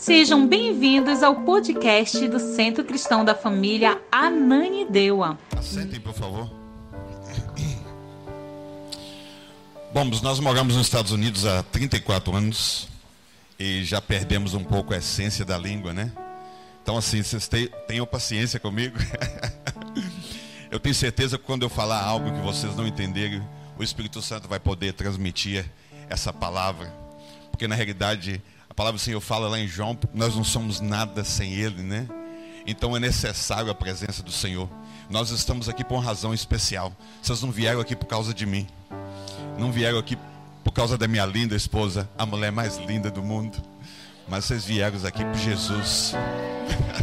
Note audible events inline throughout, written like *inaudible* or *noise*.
Sejam bem-vindos ao podcast do Centro Cristão da Família Ananideua. Assentem, por favor. Bom, nós moramos nos Estados Unidos há 34 anos e já perdemos um pouco a essência da língua, né? Então, assim, vocês tenham paciência comigo. *laughs* eu tenho certeza que quando eu falar algo que vocês não entenderem, o Espírito Santo vai poder transmitir essa palavra. Porque na realidade palavra do Senhor fala lá em João, nós não somos nada sem Ele, né? Então é necessário a presença do Senhor. Nós estamos aqui por uma razão especial. Vocês não vieram aqui por causa de mim. Não vieram aqui por causa da minha linda esposa, a mulher mais linda do mundo. Mas vocês vieram aqui por Jesus.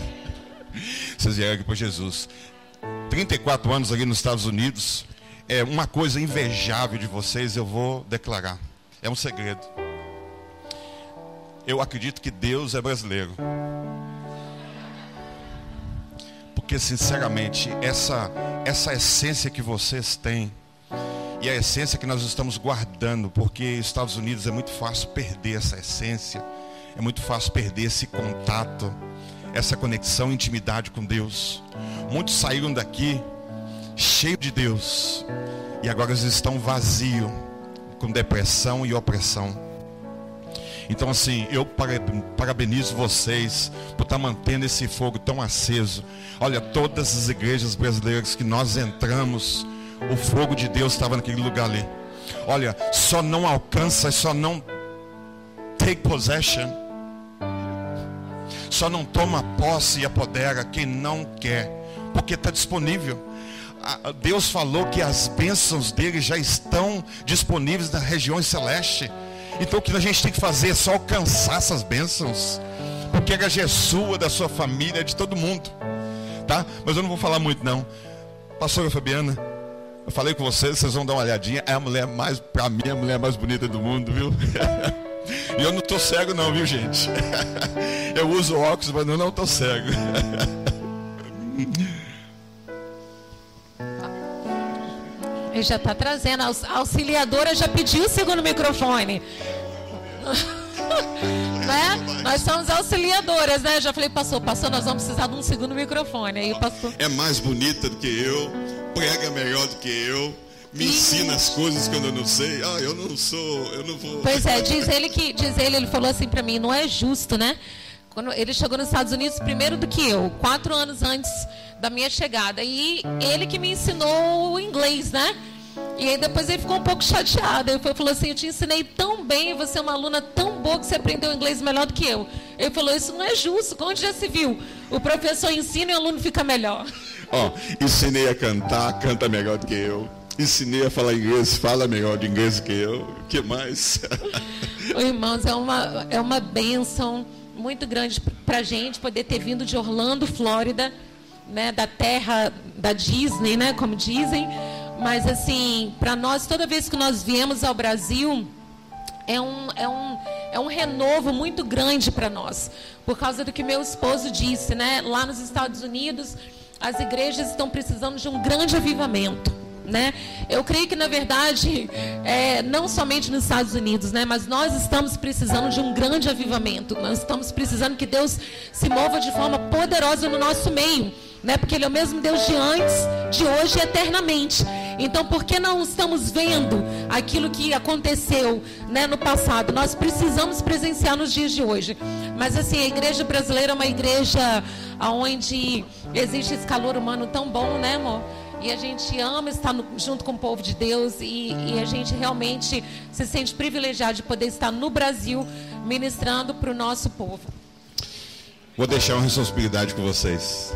*laughs* vocês vieram aqui por Jesus. 34 anos aqui nos Estados Unidos. É uma coisa invejável de vocês, eu vou declarar. É um segredo eu acredito que Deus é brasileiro. Porque, sinceramente, essa, essa essência que vocês têm, e a essência que nós estamos guardando, porque Estados Unidos é muito fácil perder essa essência, é muito fácil perder esse contato, essa conexão, intimidade com Deus. Muitos saíram daqui cheios de Deus, e agora eles estão vazios, com depressão e opressão. Então, assim, eu parabenizo vocês por estar mantendo esse fogo tão aceso. Olha, todas as igrejas brasileiras que nós entramos, o fogo de Deus estava naquele lugar ali. Olha, só não alcança, só não take possession, só não toma posse e apodera quem não quer, porque está disponível. Deus falou que as bênçãos dele já estão disponíveis nas regiões celestes. Então o que a gente tem que fazer é só alcançar essas bênçãos. Porque a é sua, da sua família, de todo mundo. Tá? Mas eu não vou falar muito não. Pastora Fabiana, eu falei com vocês, vocês vão dar uma olhadinha. É a mulher mais, para mim, é a mulher mais bonita do mundo, viu? *laughs* E eu não tô cego não, viu gente? *laughs* Eu uso óculos, mas eu não tô cego. *laughs* Ele já está trazendo. A auxiliadora já pediu o segundo microfone. *laughs* né? Nós somos auxiliadoras, né? Já falei, pastor, pastor, nós vamos precisar de um segundo microfone. Aí, pastor... É mais bonita do que eu, prega melhor do que eu. Me ensina as coisas quando eu não sei. Ah, eu não sou, eu não vou. Pois é, diz ele que, diz ele, ele falou assim para mim, não é justo, né? Quando ele chegou nos Estados Unidos primeiro do que eu, quatro anos antes da minha chegada. E ele que me ensinou o inglês, né? E aí depois ele ficou um pouco chateado. Ele falou assim: Eu te ensinei tão bem, você é uma aluna tão boa que você aprendeu inglês melhor do que eu. Ele falou: Isso não é justo. Onde já se viu? O professor ensina e o aluno fica melhor. *laughs* Ó, oh, ensinei a cantar, canta melhor do que eu. Ensinei a falar inglês, fala melhor de inglês do que eu. O que mais? *laughs* Irmãos, é uma, é uma bênção muito grande para a gente poder ter vindo de Orlando, Flórida, né, da terra da Disney, né, como dizem mas assim, para nós, toda vez que nós viemos ao Brasil, é um, é um, é um renovo muito grande para nós. Por causa do que meu esposo disse, né? Lá nos Estados Unidos, as igrejas estão precisando de um grande avivamento. Né? Eu creio que na verdade, é, não somente nos Estados Unidos, né? mas nós estamos precisando de um grande avivamento. Nós estamos precisando que Deus se mova de forma poderosa no nosso meio né? Porque Ele é o mesmo Deus de antes, de hoje e eternamente. Então, por que não estamos vendo aquilo que aconteceu né, no passado? Nós precisamos presenciar nos dias de hoje. Mas, assim, a igreja brasileira é uma igreja onde existe esse calor humano tão bom, né, amor? E a gente ama estar no, junto com o povo de Deus e, e, a gente realmente se sente privilegiado de poder estar no Brasil ministrando para o nosso povo. Vou deixar uma responsabilidade com vocês.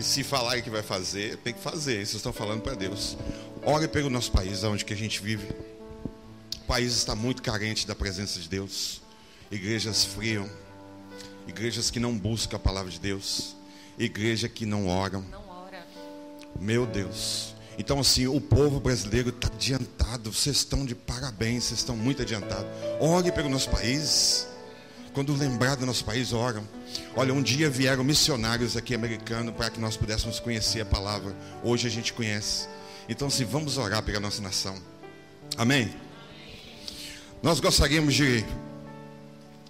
E se falar que vai fazer, tem que fazer. Vocês estão falando para Deus. Ore pelo nosso país, onde que a gente vive. O país está muito carente da presença de Deus. Igrejas friam. Igrejas que não buscam a palavra de Deus. Igreja que não oram. Não ora. Meu Deus. Então, assim, o povo brasileiro está adiantado. Vocês estão de parabéns, vocês estão muito adiantados. Ore pelo nosso país. Quando lembrar do nosso país, oram. Olha, um dia vieram missionários aqui americanos para que nós pudéssemos conhecer a palavra. Hoje a gente conhece. Então, se assim, vamos orar pela nossa nação. Amém? Nós gostaríamos de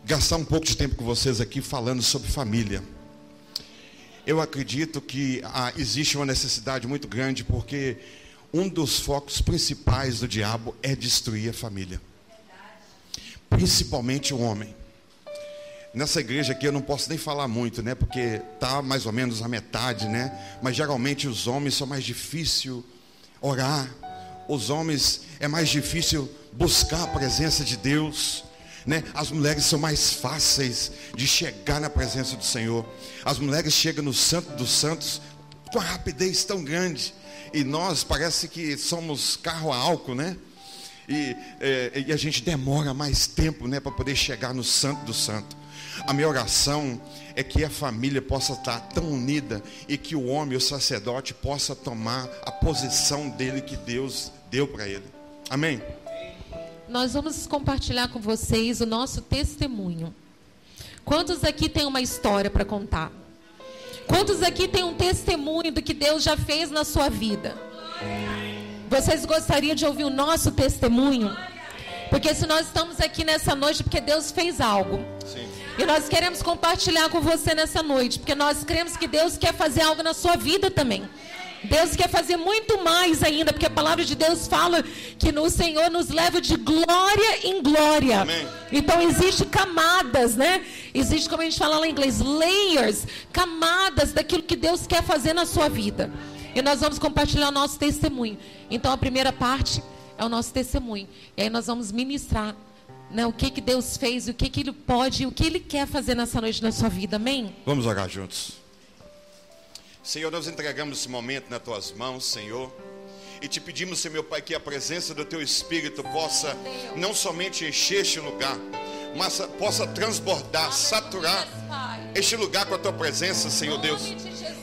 gastar um pouco de tempo com vocês aqui falando sobre família. Eu acredito que ah, existe uma necessidade muito grande porque um dos focos principais do diabo é destruir a família, principalmente o homem. Nessa igreja aqui eu não posso nem falar muito, né? Porque tá mais ou menos a metade, né? Mas geralmente os homens são mais difícil orar. Os homens é mais difícil buscar a presença de Deus. Né? As mulheres são mais fáceis de chegar na presença do Senhor. As mulheres chegam no Santo dos Santos com uma rapidez tão grande. E nós parece que somos carro a álcool, né? E, é, e a gente demora mais tempo né, para poder chegar no Santo do Santo. A minha oração é que a família possa estar tão unida e que o homem, o sacerdote, possa tomar a posição dele que Deus deu para ele. Amém? nós vamos compartilhar com vocês o nosso testemunho. Quantos aqui têm uma história para contar? Quantos aqui têm um testemunho do que Deus já fez na sua vida? Vocês gostariam de ouvir o nosso testemunho? Porque se nós estamos aqui nessa noite, porque Deus fez algo. Sim. E nós queremos compartilhar com você nessa noite, porque nós cremos que Deus quer fazer algo na sua vida também. Deus quer fazer muito mais ainda, porque a palavra de Deus fala que no Senhor nos leva de glória em glória. Amém. Então existe camadas, né? Existe como a gente fala lá em inglês, layers, camadas daquilo que Deus quer fazer na sua vida. E nós vamos compartilhar o nosso testemunho. Então a primeira parte é o nosso testemunho. E aí nós vamos ministrar né, o que, que Deus fez, o que, que Ele pode, o que Ele quer fazer nessa noite na sua vida. Amém? Vamos orar juntos. Senhor, nós entregamos esse momento nas tuas mãos, Senhor. E te pedimos, Senhor meu Pai, que a presença do teu Espírito possa não somente encher este lugar, mas possa transbordar, saturar este lugar com a tua presença, Senhor Deus.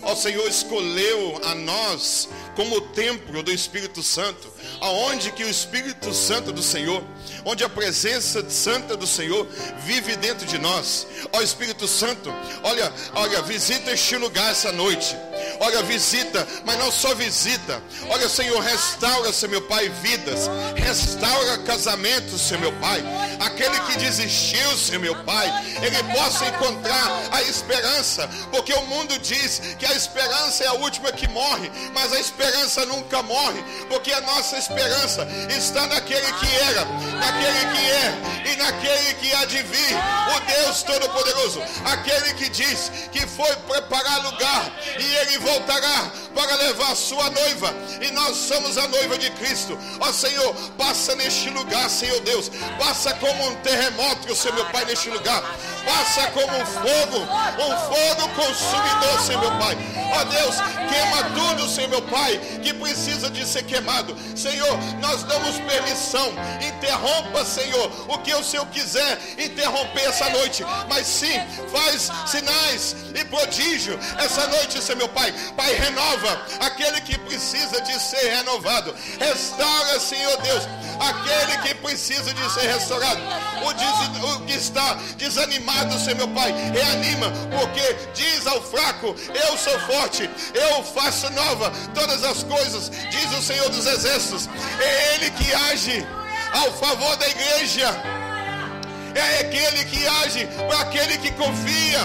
Ó Senhor, escolheu a nós como o templo do Espírito Santo, aonde que o Espírito Santo do Senhor, onde a presença santa do Senhor vive dentro de nós. Ó Espírito Santo, olha, olha, visita este lugar essa noite. Olha, visita, mas não só visita. Olha, Senhor, restaura, Senhor meu Pai, vidas. Restaura casamentos, Senhor meu Pai. Aquele que desistiu, Senhor meu Pai, ele possa encontrar a esperança, porque o mundo diz que a esperança é a última que morre, mas a esperança nunca morre, porque a nossa esperança está naquele que era, naquele que é e naquele que há de vir, o Deus Todo-Poderoso, aquele que diz que foi preparar lugar e ele voltará para levar a sua noiva, e nós somos a noiva de Cristo. Ó Senhor, passa neste lugar, Senhor Deus, passa como um terremoto, Senhor meu Pai, neste lugar, passa como um fogo, um fogo consumidor, Senhor meu Pai. Ó Deus, queima tudo, Senhor meu Pai, que precisa de ser queimado. Senhor, nós damos permissão, interrompa, Senhor, o que o Senhor quiser interromper essa noite, mas sim, faz sinais e prodígio essa noite, Senhor meu Pai. Pai, renova aquele que precisa de ser renovado. Restaura, Senhor Deus, aquele que precisa de ser restaurado. O, des, o que está desanimado, Senhor meu Pai, reanima, porque diz ao fraco: Eu sou forte, eu faço nova todas as coisas, diz o Senhor dos Exércitos. É Ele que age ao favor da igreja. É aquele que age para aquele que confia.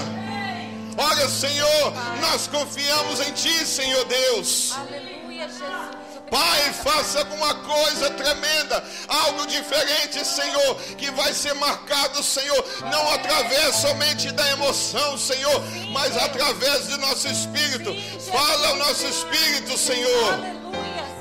Olha, Senhor, nós confiamos em Ti, Senhor Deus. Aleluia, Jesus. Pai, faça alguma coisa tremenda, algo diferente, Senhor, que vai ser marcado, Senhor, não através somente da emoção, Senhor, mas através do nosso espírito. Fala o nosso espírito, Senhor.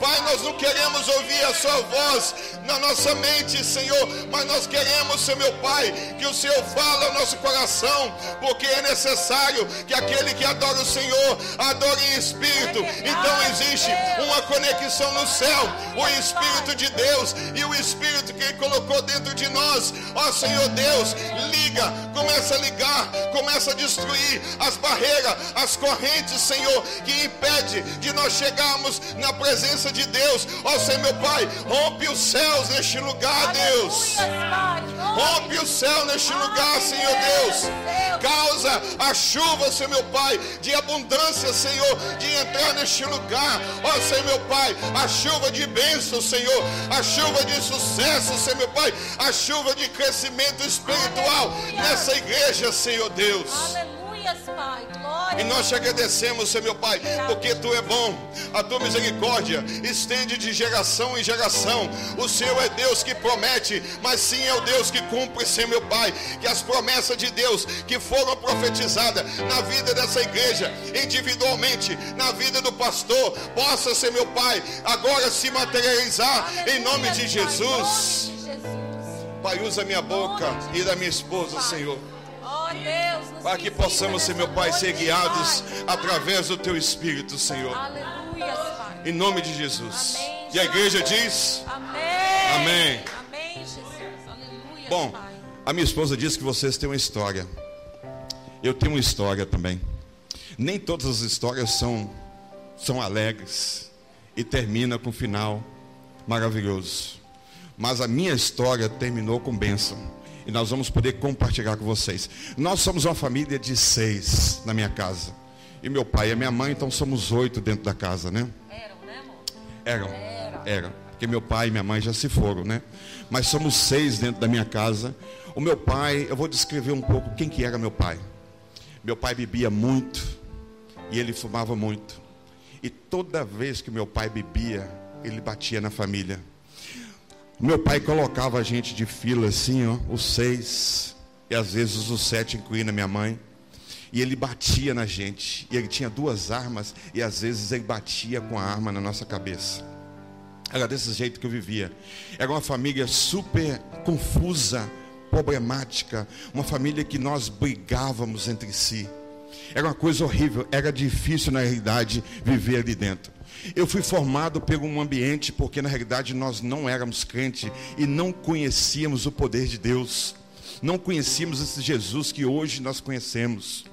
Pai, nós não queremos ouvir a Sua voz na nossa mente, Senhor, mas nós queremos, Senhor meu Pai, que o Senhor fale ao nosso coração, porque é necessário que aquele que adora o Senhor adore em espírito. Então existe uma conexão no céu, o Espírito de Deus e o Espírito que Ele colocou dentro de nós. Ó Senhor Deus, liga com Começa a ligar, começa a destruir as barreiras, as correntes, Senhor, que impede de nós chegarmos na presença de Deus. Ó Senhor, meu Pai, rompe os céus neste lugar, Deus. Rompe o céu neste lugar, Senhor Deus. Causa a chuva, Senhor meu Pai, de abundância, Senhor, de entrar neste lugar. Ó Senhor meu Pai, a chuva de bênção, Senhor. A chuva de sucesso, Senhor meu Pai. A chuva de crescimento espiritual nessa igreja, Senhor Deus. Aleluia. E nós te agradecemos, Senhor meu Pai, porque tu é bom. A tua misericórdia estende de geração em geração. O Senhor é Deus que promete, mas sim é o Deus que cumpre, Senhor meu Pai. Que as promessas de Deus que foram profetizadas na vida dessa igreja, individualmente, na vida do pastor, possa ser meu Pai, agora se materializar em nome de Jesus. Pai, usa minha boca e da minha esposa, Senhor. Para que possamos ser, meu Pai, ser guiados através do Teu Espírito, Senhor. Aleluia, Pai. Em nome de Jesus. Amém, E a igreja diz: Amém. Amém. Amém, Jesus. Aleluia, Bom, Pai. a minha esposa disse que vocês têm uma história. Eu tenho uma história também. Nem todas as histórias são, são alegres e termina com um final maravilhoso. Mas a minha história terminou com bênção. E nós vamos poder compartilhar com vocês. Nós somos uma família de seis na minha casa. E meu pai e minha mãe, então somos oito dentro da casa, né? Eram, né, amor? Eram. Eram. Porque meu pai e minha mãe já se foram, né? Mas somos seis dentro da minha casa. O meu pai, eu vou descrever um pouco quem que era meu pai. Meu pai bebia muito e ele fumava muito. E toda vez que meu pai bebia, ele batia na família. Meu pai colocava a gente de fila assim, ó, os seis, e às vezes os sete, incluindo a minha mãe. E ele batia na gente. E ele tinha duas armas, e às vezes ele batia com a arma na nossa cabeça. Era desse jeito que eu vivia. Era uma família super confusa, problemática, uma família que nós brigávamos entre si. Era uma coisa horrível, era difícil na realidade viver ali dentro. Eu fui formado por um ambiente porque na realidade nós não éramos crente e não conhecíamos o poder de Deus. Não conhecíamos esse Jesus que hoje nós conhecemos.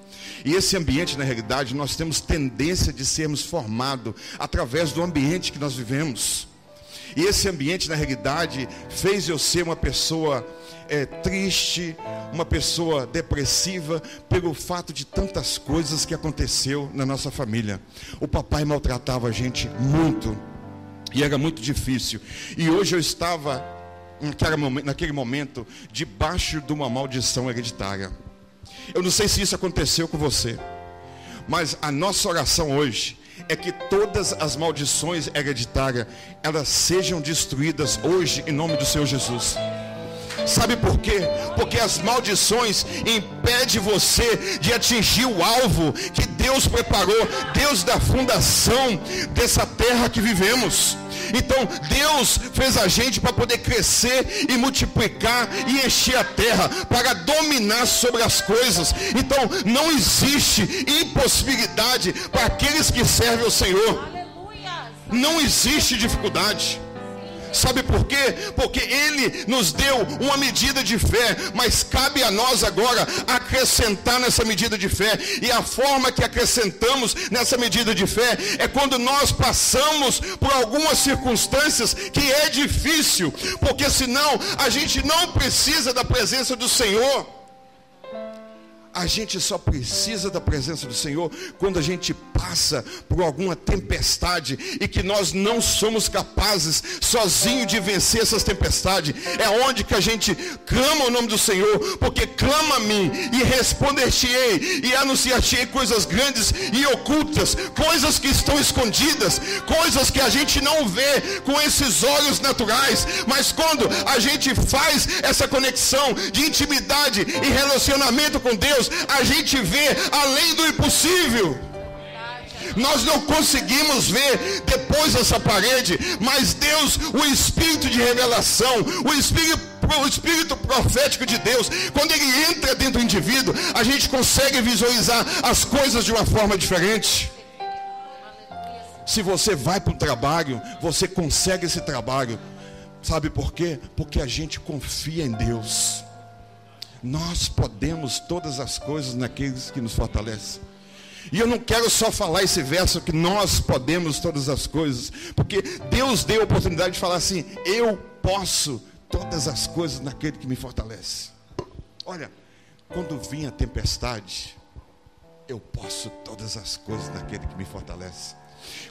E esse ambiente, na realidade, nós temos tendência de sermos formados através do ambiente que nós vivemos. E esse ambiente, na realidade, fez eu ser uma pessoa é, triste, uma pessoa depressiva, pelo fato de tantas coisas que aconteceu na nossa família. O papai maltratava a gente muito. E era muito difícil. E hoje eu estava, naquele momento, debaixo de uma maldição hereditária. Eu não sei se isso aconteceu com você. Mas a nossa oração hoje é que todas as maldições hereditárias elas sejam destruídas hoje em nome do Senhor Jesus. Sabe por quê? Porque as maldições impedem você de atingir o alvo que Deus preparou, Deus da fundação dessa terra que vivemos. Então Deus fez a gente para poder crescer e multiplicar e encher a terra, para dominar sobre as coisas. Então não existe impossibilidade para aqueles que servem ao Senhor. Não existe dificuldade. Sabe por quê? Porque Ele nos deu uma medida de fé, mas cabe a nós agora acrescentar nessa medida de fé. E a forma que acrescentamos nessa medida de fé é quando nós passamos por algumas circunstâncias que é difícil, porque senão a gente não precisa da presença do Senhor. A gente só precisa da presença do Senhor quando a gente passa por alguma tempestade e que nós não somos capazes sozinho de vencer essas tempestades. É onde que a gente clama o nome do Senhor, porque clama a mim e responder-te-ei e anunciar-te-ei coisas grandes e ocultas, coisas que estão escondidas, coisas que a gente não vê com esses olhos naturais, mas quando a gente faz essa conexão de intimidade e relacionamento com Deus, a gente vê além do impossível. Nós não conseguimos ver depois dessa parede, mas Deus, o espírito de revelação, o espírito, o espírito profético de Deus, quando ele entra dentro do indivíduo, a gente consegue visualizar as coisas de uma forma diferente. Se você vai para o trabalho, você consegue esse trabalho. Sabe por quê? Porque a gente confia em Deus. Nós podemos todas as coisas naqueles que nos fortalecem. E eu não quero só falar esse verso que nós podemos todas as coisas, porque Deus deu a oportunidade de falar assim: eu posso todas as coisas naquele que me fortalece. Olha, quando vinha a tempestade, eu posso todas as coisas naquele que me fortalece.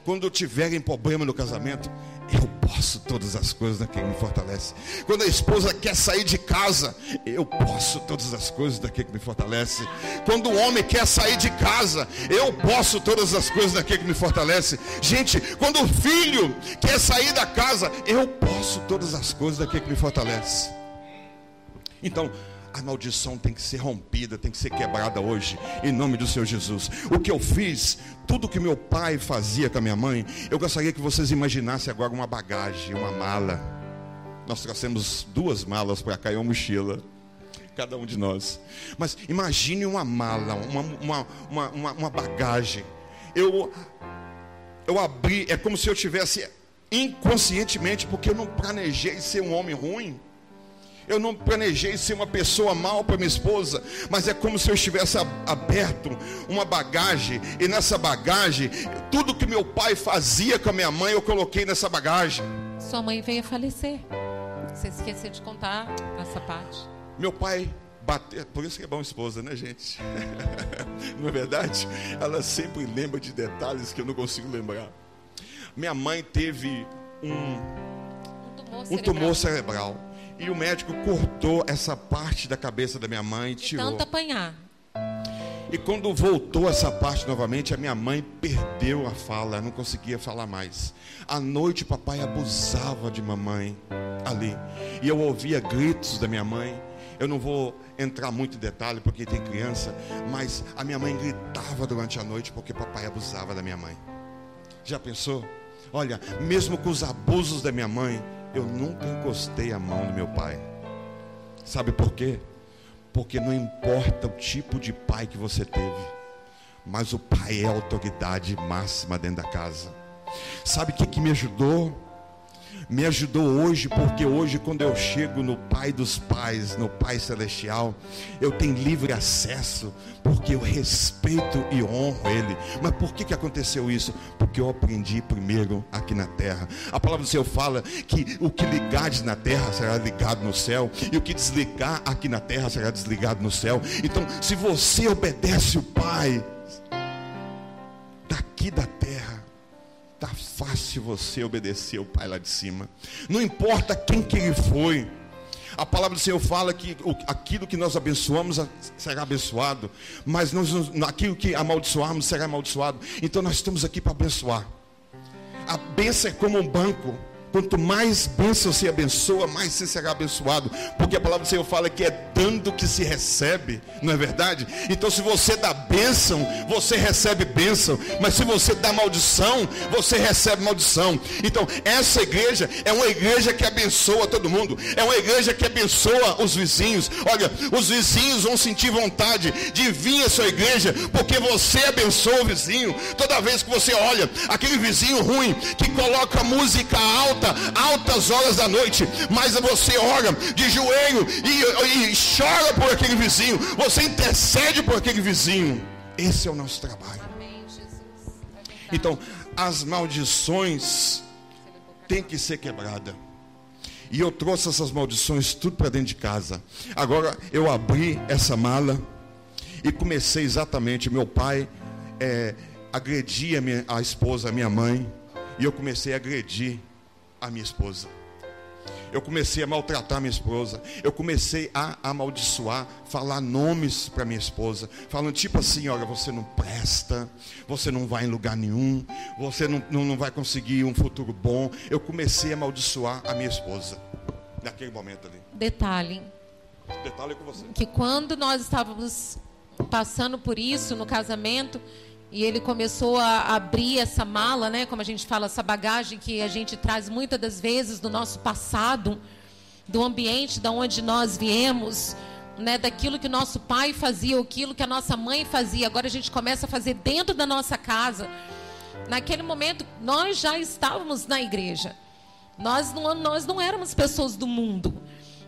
Quando tiverem problema no casamento, eu posso todas as coisas daquele que me fortalece. Quando a esposa quer sair de casa, eu posso todas as coisas daquele que me fortalece. Quando o homem quer sair de casa, eu posso todas as coisas daquele que me fortalece. Gente, quando o filho quer sair da casa, eu posso todas as coisas daquele que me fortalece. Então, a maldição tem que ser rompida, tem que ser quebrada hoje, em nome do Senhor Jesus. O que eu fiz, tudo que meu pai fazia com a minha mãe, eu gostaria que vocês imaginassem agora uma bagagem, uma mala. Nós trouxemos duas malas para cá e uma mochila cada um de nós. Mas imagine uma mala, uma, uma, uma, uma, bagagem. Eu, eu abri, é como se eu tivesse inconscientemente, porque eu não planejei ser um homem ruim. Eu não planejei ser uma pessoa mal para minha esposa, mas é como se eu estivesse aberto uma bagagem, e nessa bagagem, tudo que meu pai fazia com a minha mãe, eu coloquei nessa bagagem. Sua mãe veio a falecer. Você esqueceu de contar essa parte. Meu pai bateu, por isso que é bom esposa, né, gente? *laughs* não é verdade? Ela sempre lembra de detalhes que eu não consigo lembrar. Minha mãe teve um, um tumor cerebral. Um tumor cerebral. E o médico cortou essa parte da cabeça da minha mãe e tirou. Tanto apanhar. E quando voltou essa parte novamente, a minha mãe perdeu a fala, não conseguia falar mais. À noite, papai abusava de mamãe ali. E eu ouvia gritos da minha mãe. Eu não vou entrar muito em detalhe porque tem criança, mas a minha mãe gritava durante a noite porque papai abusava da minha mãe. Já pensou? Olha, mesmo com os abusos da minha mãe, eu nunca encostei a mão no meu pai. Sabe por quê? Porque não importa o tipo de pai que você teve, mas o pai é a autoridade máxima dentro da casa. Sabe o que, que me ajudou? Me ajudou hoje, porque hoje, quando eu chego no Pai dos Pais, no Pai Celestial, eu tenho livre acesso, porque eu respeito e honro Ele. Mas por que, que aconteceu isso? Porque eu aprendi primeiro aqui na terra. A palavra do Senhor fala que o que ligares na terra será ligado no céu, e o que desligar aqui na terra será desligado no céu. Então, se você obedece o Pai, daqui da terra, Tá fácil você obedecer o Pai lá de cima. Não importa quem que ele foi. A palavra do Senhor fala que aquilo que nós abençoamos será abençoado, mas nós, aquilo que amaldiçoarmos será amaldiçoado. Então nós estamos aqui para abençoar. A bênção é como um banco. Quanto mais bênção se abençoa, mais você será abençoado. Porque a palavra do Senhor fala que é dando que se recebe, não é verdade? Então, se você dá bênção, você recebe bênção. Mas se você dá maldição, você recebe maldição. Então, essa igreja é uma igreja que abençoa todo mundo. É uma igreja que abençoa os vizinhos. Olha, os vizinhos vão sentir vontade de vir à sua igreja, porque você abençoa o vizinho. Toda vez que você olha aquele vizinho ruim que coloca música alta alta, altas horas da noite, mas você ora de joelho e, e chora por aquele vizinho, você intercede por aquele vizinho. Esse é o nosso trabalho. Então, as maldições têm que ser quebradas. E eu trouxe essas maldições tudo para dentro de casa. Agora eu abri essa mala e comecei exatamente. Meu pai é, agredia a, minha, a esposa, a minha mãe, e eu comecei a agredir a minha esposa. Eu comecei a maltratar minha esposa. Eu comecei a amaldiçoar, falar nomes para minha esposa, falando tipo assim: olha, você não presta, você não vai em lugar nenhum, você não, não, não vai conseguir um futuro bom. Eu comecei a amaldiçoar a minha esposa naquele momento ali. Detalhe. Detalhe com você. Que quando nós estávamos passando por isso no casamento, e ele começou a abrir essa mala, né, como a gente fala, essa bagagem que a gente traz muitas das vezes do nosso passado, do ambiente da onde nós viemos, né, daquilo que nosso pai fazia, aquilo que a nossa mãe fazia. Agora a gente começa a fazer dentro da nossa casa. Naquele momento, nós já estávamos na igreja. Nós não, nós não éramos pessoas do mundo.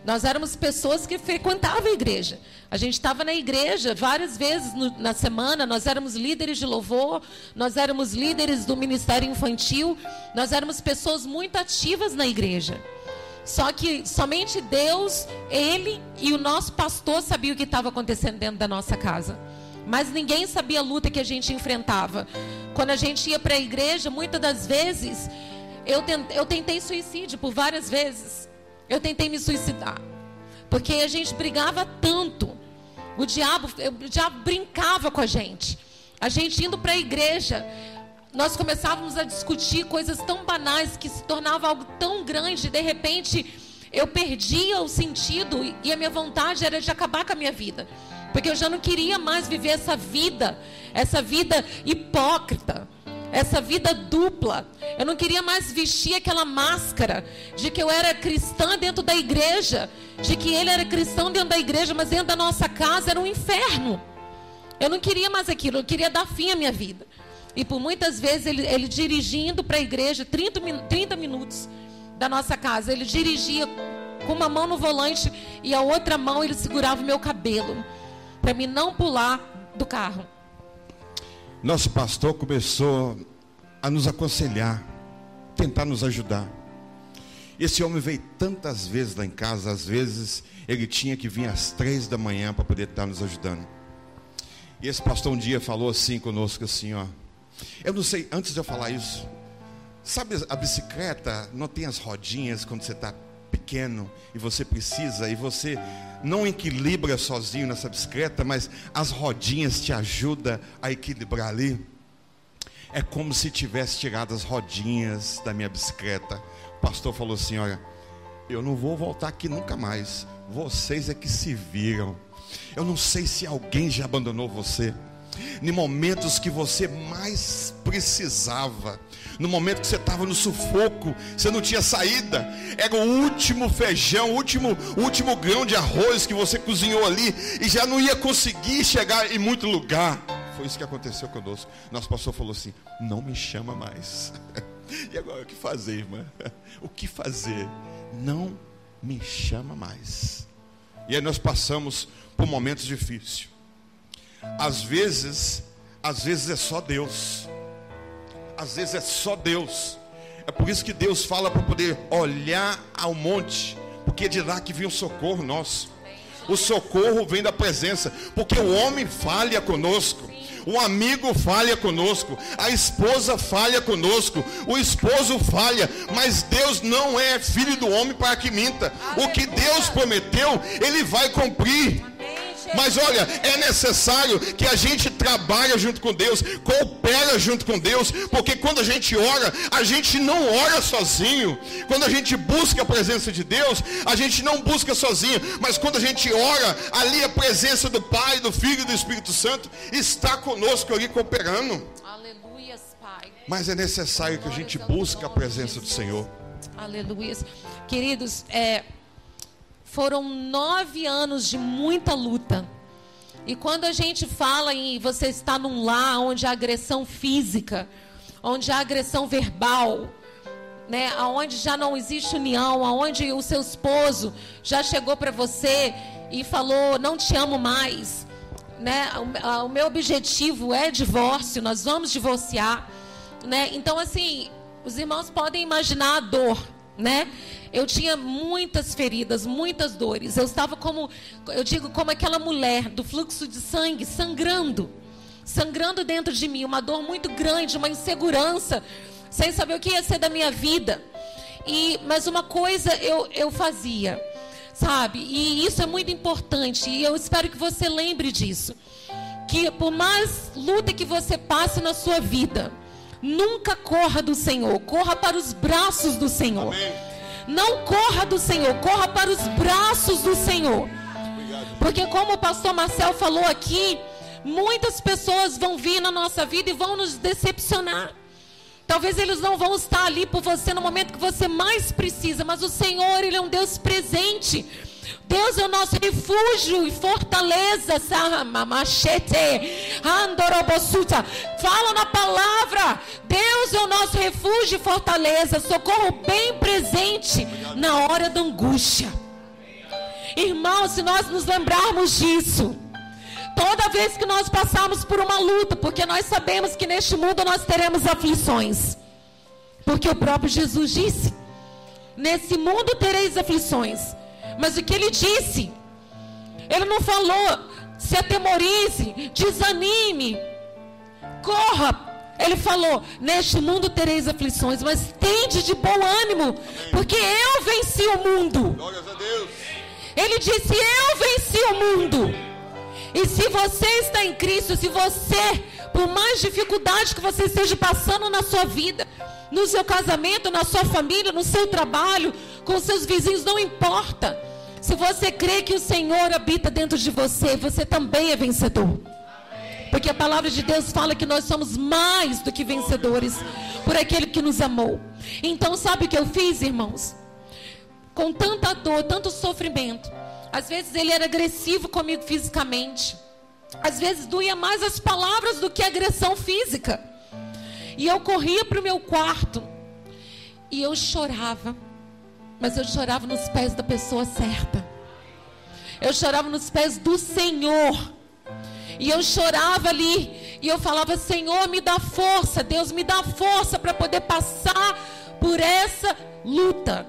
Nós éramos pessoas que frequentavam a igreja. A gente estava na igreja várias vezes no, na semana, nós éramos líderes de louvor, nós éramos líderes do ministério infantil, nós éramos pessoas muito ativas na igreja. Só que somente Deus, Ele e o nosso pastor sabiam o que estava acontecendo dentro da nossa casa. Mas ninguém sabia a luta que a gente enfrentava. Quando a gente ia para a igreja, muitas das vezes, eu tentei, eu tentei suicídio por várias vezes. Eu tentei me suicidar. Porque a gente brigava tanto. O diabo, o diabo brincava com a gente. A gente indo para a igreja, nós começávamos a discutir coisas tão banais que se tornava algo tão grande, de repente eu perdia o sentido e a minha vontade era de acabar com a minha vida. Porque eu já não queria mais viver essa vida, essa vida hipócrita, essa vida dupla. Eu não queria mais vestir aquela máscara de que eu era cristã dentro da igreja, de que ele era cristão dentro da igreja, mas dentro da nossa casa era um inferno. Eu não queria mais aquilo, eu queria dar fim à minha vida. E por muitas vezes ele, ele dirigindo para a igreja, 30, 30 minutos da nossa casa, ele dirigia com uma mão no volante e a outra mão ele segurava o meu cabelo, para mim não pular do carro. Nosso pastor começou a nos aconselhar, tentar nos ajudar. Esse homem veio tantas vezes lá em casa, às vezes ele tinha que vir às três da manhã para poder estar nos ajudando. E esse pastor um dia falou assim conosco assim, ó. Eu não sei, antes de eu falar isso, sabe a bicicleta não tem as rodinhas quando você está pequeno e você precisa e você não equilibra sozinho nessa bicicleta, mas as rodinhas te ajudam a equilibrar ali. É como se tivesse tirado as rodinhas da minha bicicleta. O pastor falou assim: Olha, eu não vou voltar aqui nunca mais. Vocês é que se viram. Eu não sei se alguém já abandonou você em momentos que você mais precisava, no momento que você estava no sufoco, você não tinha saída, era o último feijão, o último, o último grão de arroz que você cozinhou ali e já não ia conseguir chegar em muito lugar. Foi isso que aconteceu conosco. Nosso pastor falou assim: não me chama mais. *laughs* E agora o que fazer, irmã? *laughs* O que fazer? Não me chama mais. E aí nós passamos por momentos difíceis. Às vezes, às vezes é só Deus. Às vezes é só Deus. É por isso que Deus fala para poder olhar ao monte, porque é de lá que vem o socorro nosso. O socorro vem da presença, porque o homem falha conosco. O amigo falha conosco, a esposa falha conosco, o esposo falha, mas Deus não é filho do homem para que minta. O que Deus prometeu, Ele vai cumprir. Mas olha, é necessário que a gente trabalhe junto com Deus, coopera junto com Deus, porque quando a gente ora, a gente não ora sozinho. Quando a gente busca a presença de Deus, a gente não busca sozinho, mas quando a gente ora, ali a presença do Pai, do Filho e do Espírito Santo está conosco ali cooperando. Aleluia, Pai. Mas é necessário que a gente busque a presença do Senhor. Aleluia. Queridos, é, foram nove anos de muita luta. E quando a gente fala em você estar num lar onde há agressão física, onde há agressão verbal, né, aonde já não existe união, aonde o seu esposo já chegou para você e falou não te amo mais, né? O, o meu objetivo é divórcio, nós vamos divorciar, né? Então assim, os irmãos podem imaginar a dor, né? Eu tinha muitas feridas, muitas dores. Eu estava como, eu digo, como aquela mulher do fluxo de sangue, sangrando. Sangrando dentro de mim, uma dor muito grande, uma insegurança, sem saber o que ia ser da minha vida. E, mas uma coisa eu, eu fazia, sabe? E isso é muito importante. E eu espero que você lembre disso. Que por mais luta que você passe na sua vida, nunca corra do Senhor, corra para os braços do Senhor. Amém. Não corra do Senhor, corra para os braços do Senhor. Porque como o pastor Marcel falou aqui, muitas pessoas vão vir na nossa vida e vão nos decepcionar. Talvez eles não vão estar ali por você no momento que você mais precisa, mas o Senhor, ele é um Deus presente. Deus é o nosso refúgio e fortaleza. Fala na palavra. Deus é o nosso refúgio e fortaleza. Socorro bem presente na hora da angústia. Irmão, se nós nos lembrarmos disso, toda vez que nós passarmos por uma luta, porque nós sabemos que neste mundo nós teremos aflições, porque o próprio Jesus disse: Nesse mundo tereis aflições, mas o que ele disse? Ele não falou, se atemorize, desanime, corra. Ele falou: Neste mundo tereis aflições, mas tende de bom ânimo, porque eu venci o mundo. Glórias a Deus. Ele disse: Eu venci o mundo. E se você está em Cristo, se você, por mais dificuldade que você esteja passando na sua vida, no seu casamento, na sua família, no seu trabalho, com seus vizinhos, não importa. Se você crê que o Senhor habita dentro de você, você também é vencedor. Porque a palavra de Deus fala que nós somos mais do que vencedores por aquele que nos amou. Então, sabe o que eu fiz, irmãos? Com tanta dor, tanto sofrimento. Às vezes ele era agressivo comigo fisicamente. Às vezes doía mais as palavras do que a agressão física. E eu corria para o meu quarto e eu chorava. Mas eu chorava nos pés da pessoa certa. Eu chorava nos pés do Senhor. E eu chorava ali. E eu falava: Senhor, me dá força. Deus, me dá força para poder passar por essa luta.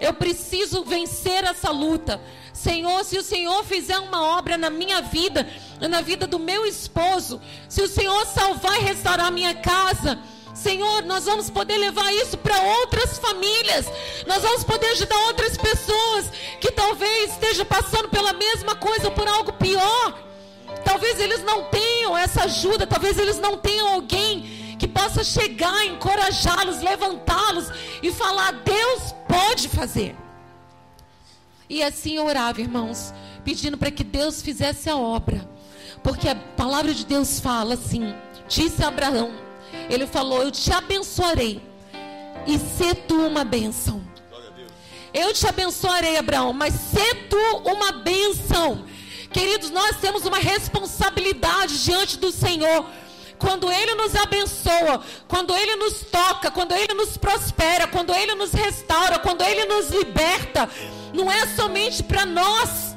Eu preciso vencer essa luta. Senhor, se o Senhor fizer uma obra na minha vida, na vida do meu esposo, se o Senhor salvar e restaurar minha casa, Senhor, nós vamos poder levar isso para outras famílias. Nós vamos poder ajudar outras pessoas que talvez estejam passando pela mesma coisa ou por algo pior. Talvez eles não tenham essa ajuda, talvez eles não tenham alguém que possa chegar, encorajá-los, levantá-los e falar: Deus pode fazer. E assim eu orava, irmãos, pedindo para que Deus fizesse a obra, porque a palavra de Deus fala assim: disse a Abraão, ele falou: Eu te abençoarei e se tu uma bênção. Eu te abençoarei, Abraão, mas se tu uma bênção. Queridos, nós temos uma responsabilidade diante do Senhor. Quando Ele nos abençoa, quando Ele nos toca, quando Ele nos prospera, quando Ele nos restaura, quando Ele nos liberta, não é somente para nós.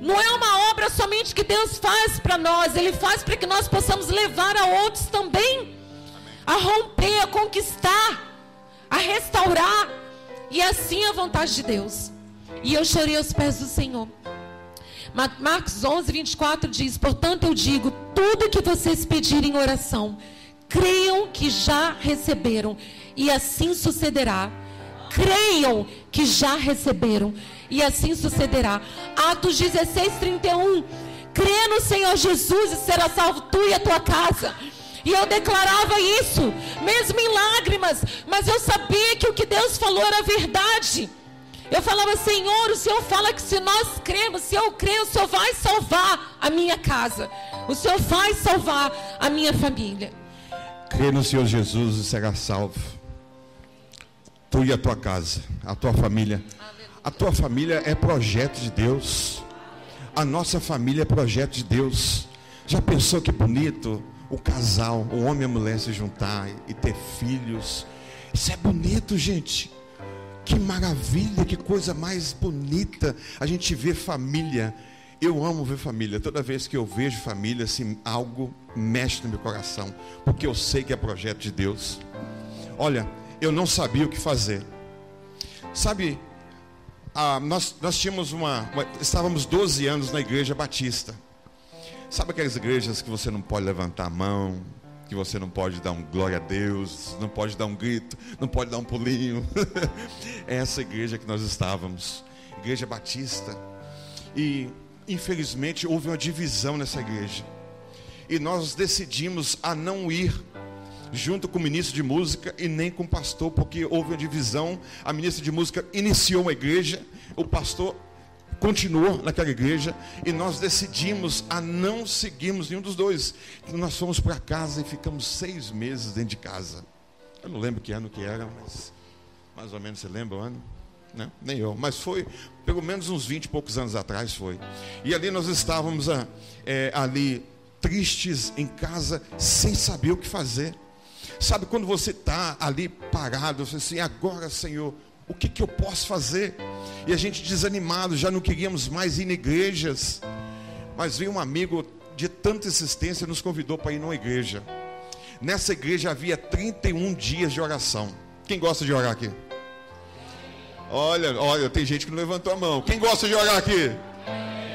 Não é uma obra somente que Deus faz para nós, Ele faz para que nós possamos levar a outros também, a romper, a conquistar, a restaurar, e assim a vontade de Deus. E eu chorei aos pés do Senhor. Marcos 11, 24 diz: Portanto, eu digo: tudo que vocês pedirem em oração, creiam que já receberam, e assim sucederá. Creiam que já receberam, e assim sucederá. Atos 16, 31. Crê no Senhor Jesus e será salvo tu e a tua casa. E eu declarava isso, mesmo em lágrimas, mas eu sabia que o que Deus falou era verdade. Eu falava, Senhor, o Senhor fala que se nós cremos, se eu creio, o Senhor vai salvar a minha casa. O Senhor vai salvar a minha família. Crê no Senhor Jesus e será salvo. Tu e a tua casa, a tua família. A tua família é projeto de Deus. A nossa família é projeto de Deus. Já pensou que bonito o casal, o homem e a mulher se juntar e ter filhos? Isso é bonito, gente. Que maravilha, que coisa mais bonita a gente vê família. Eu amo ver família. Toda vez que eu vejo família, assim, algo mexe no meu coração, porque eu sei que é projeto de Deus. Olha, eu não sabia o que fazer. Sabe, ah, nós, nós tínhamos uma, uma. Estávamos 12 anos na igreja batista. Sabe aquelas igrejas que você não pode levantar a mão, que você não pode dar um glória a Deus, não pode dar um grito, não pode dar um pulinho. *laughs* é essa igreja que nós estávamos, igreja batista. E infelizmente houve uma divisão nessa igreja. E nós decidimos a não ir junto com o ministro de música e nem com o pastor, porque houve uma divisão. A ministra de música iniciou uma igreja, o pastor continuou naquela igreja e nós decidimos a não seguirmos nenhum dos dois. Então nós fomos para casa e ficamos seis meses dentro de casa. Eu não lembro que ano que era, mas mais ou menos você lembra o ano? Não, nem eu, mas foi pelo menos uns vinte e poucos anos atrás foi. E ali nós estávamos é, ali tristes em casa, sem saber o que fazer. Sabe quando você está ali parado, você assim, agora Senhor, O que, que eu posso fazer? E a gente desanimado, já não queríamos mais ir em igrejas. Mas veio um amigo de tanta insistência nos convidou para ir numa igreja. Nessa igreja havia 31 dias de oração. Quem gosta de orar aqui? Olha, olha, tem gente que não levantou a mão. Quem gosta de orar aqui?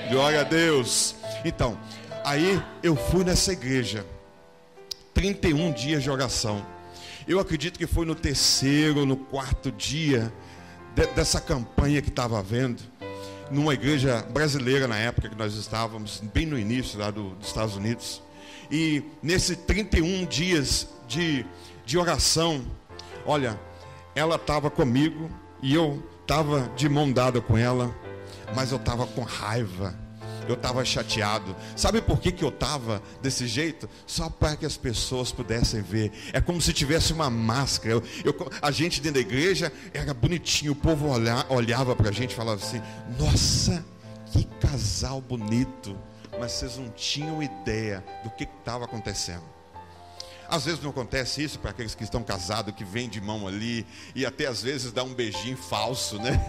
Glória a Deus. Então, aí eu fui nessa igreja. 31 dias de oração. Eu acredito que foi no terceiro, no quarto dia de, dessa campanha que estava havendo, numa igreja brasileira na época que nós estávamos, bem no início lá do, dos Estados Unidos. E nesses 31 dias de, de oração, olha, ela estava comigo e eu estava de mão dada com ela, mas eu estava com raiva eu estava chateado. Sabe por que, que eu estava desse jeito? Só para que as pessoas pudessem ver. É como se tivesse uma máscara. Eu, eu, a gente dentro da igreja era bonitinho. O povo olha, olhava para a gente e falava assim: Nossa, que casal bonito. Mas vocês não tinham ideia do que estava acontecendo. Às vezes não acontece isso para aqueles que estão casados, que vêm de mão ali, e até às vezes dá um beijinho falso, né?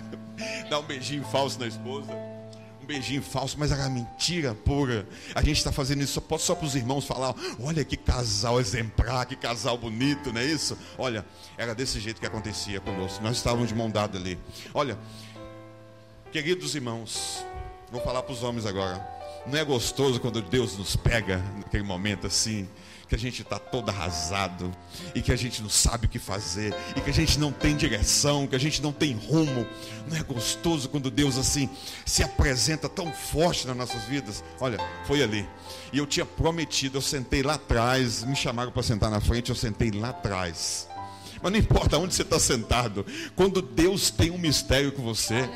*laughs* dá um beijinho falso na esposa beijinho falso, mas era mentira pura. A gente está fazendo isso só, só para os irmãos falar: olha que casal exemplar, que casal bonito, não é isso? Olha, era desse jeito que acontecia conosco. Nós estávamos de mão dada ali. Olha, queridos irmãos, vou falar para os homens agora. Não é gostoso quando Deus nos pega naquele momento assim? Que a gente está todo arrasado e que a gente não sabe o que fazer e que a gente não tem direção, que a gente não tem rumo. Não é gostoso quando Deus assim se apresenta tão forte nas nossas vidas? Olha, foi ali. E eu tinha prometido, eu sentei lá atrás, me chamaram para sentar na frente, eu sentei lá atrás. Mas não importa onde você está sentado, quando Deus tem um mistério com você.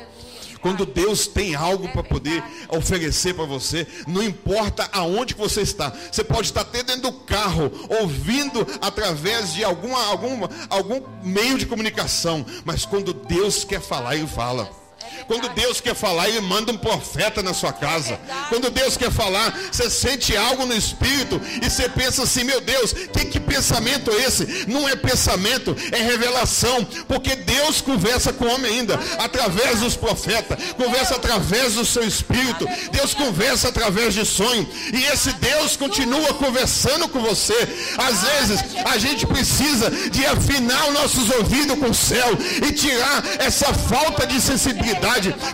Quando Deus tem algo para poder oferecer para você, não importa aonde que você está. Você pode estar até dentro do carro, ouvindo através de alguma, alguma, algum meio de comunicação, mas quando Deus quer falar, Ele fala. Quando Deus quer falar, Ele manda um profeta na sua casa. Quando Deus quer falar, você sente algo no espírito e você pensa assim: meu Deus, que, que pensamento é esse? Não é pensamento, é revelação. Porque Deus conversa com o homem ainda, através dos profetas, conversa através do seu espírito. Deus conversa através de sonho. E esse Deus continua conversando com você. Às vezes, a gente precisa de afinar os nossos ouvidos com o céu e tirar essa falta de sensibilidade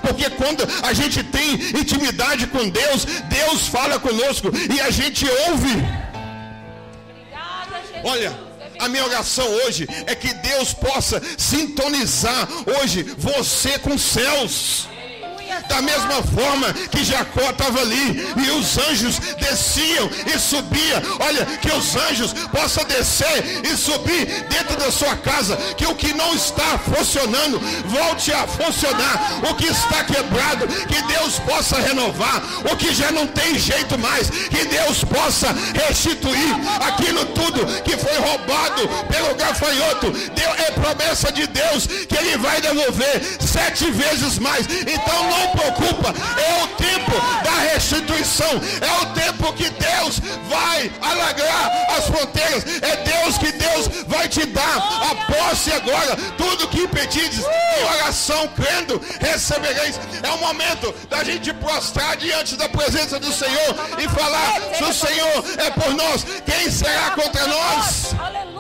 porque quando a gente tem intimidade com Deus, Deus fala conosco e a gente ouve. Olha, a minha oração hoje é que Deus possa sintonizar hoje você com os céus. Da mesma forma que Jacó estava ali e os anjos desciam e subiam. Olha, que os anjos possam descer e subir dentro da sua casa. Que o que não está funcionando volte a funcionar. O que está quebrado, que Deus possa renovar. O que já não tem jeito mais, que Deus possa restituir aquilo tudo que foi roubado pelo gafanhoto. Deus, é promessa de Deus que Ele vai devolver sete vezes mais. Então não preocupa, é o tempo da restituição, é o tempo que Deus vai alagrar as fronteiras, é Deus que Deus vai te dar a posse agora, tudo que impedides em oração, crendo, recebereis. É o momento da gente prostrar diante da presença do Senhor e falar: se o Senhor é por nós, quem será contra nós? Aleluia!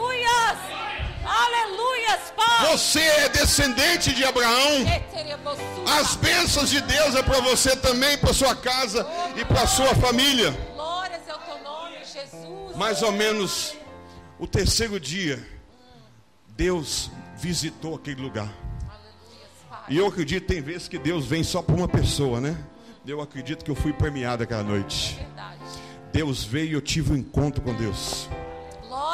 Você é descendente de Abraão. As bênçãos de Deus é para você também, para sua casa e para sua família. Glórias ao teu nome, Jesus. Mais ou menos o terceiro dia, Deus visitou aquele lugar. E eu acredito tem vezes que Deus vem só para uma pessoa, né? Eu acredito que eu fui premiado aquela noite. Deus veio e eu tive um encontro com Deus.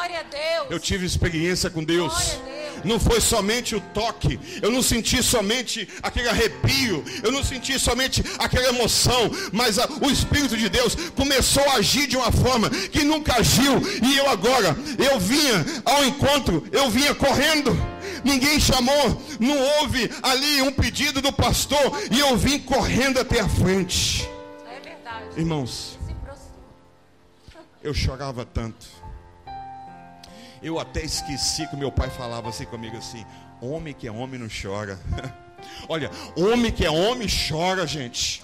Glória a Deus. Eu tive experiência com Deus. Não foi somente o toque, eu não senti somente aquele arrepio, eu não senti somente aquela emoção, mas a, o Espírito de Deus começou a agir de uma forma que nunca agiu, e eu agora, eu vinha ao encontro, eu vinha correndo, ninguém chamou, não houve ali um pedido do pastor, e eu vim correndo até a frente. É verdade. Irmãos, eu chorava tanto. Eu até esqueci que meu pai falava assim comigo assim: Homem que é homem não chora. *laughs* Olha, homem que é homem chora, gente.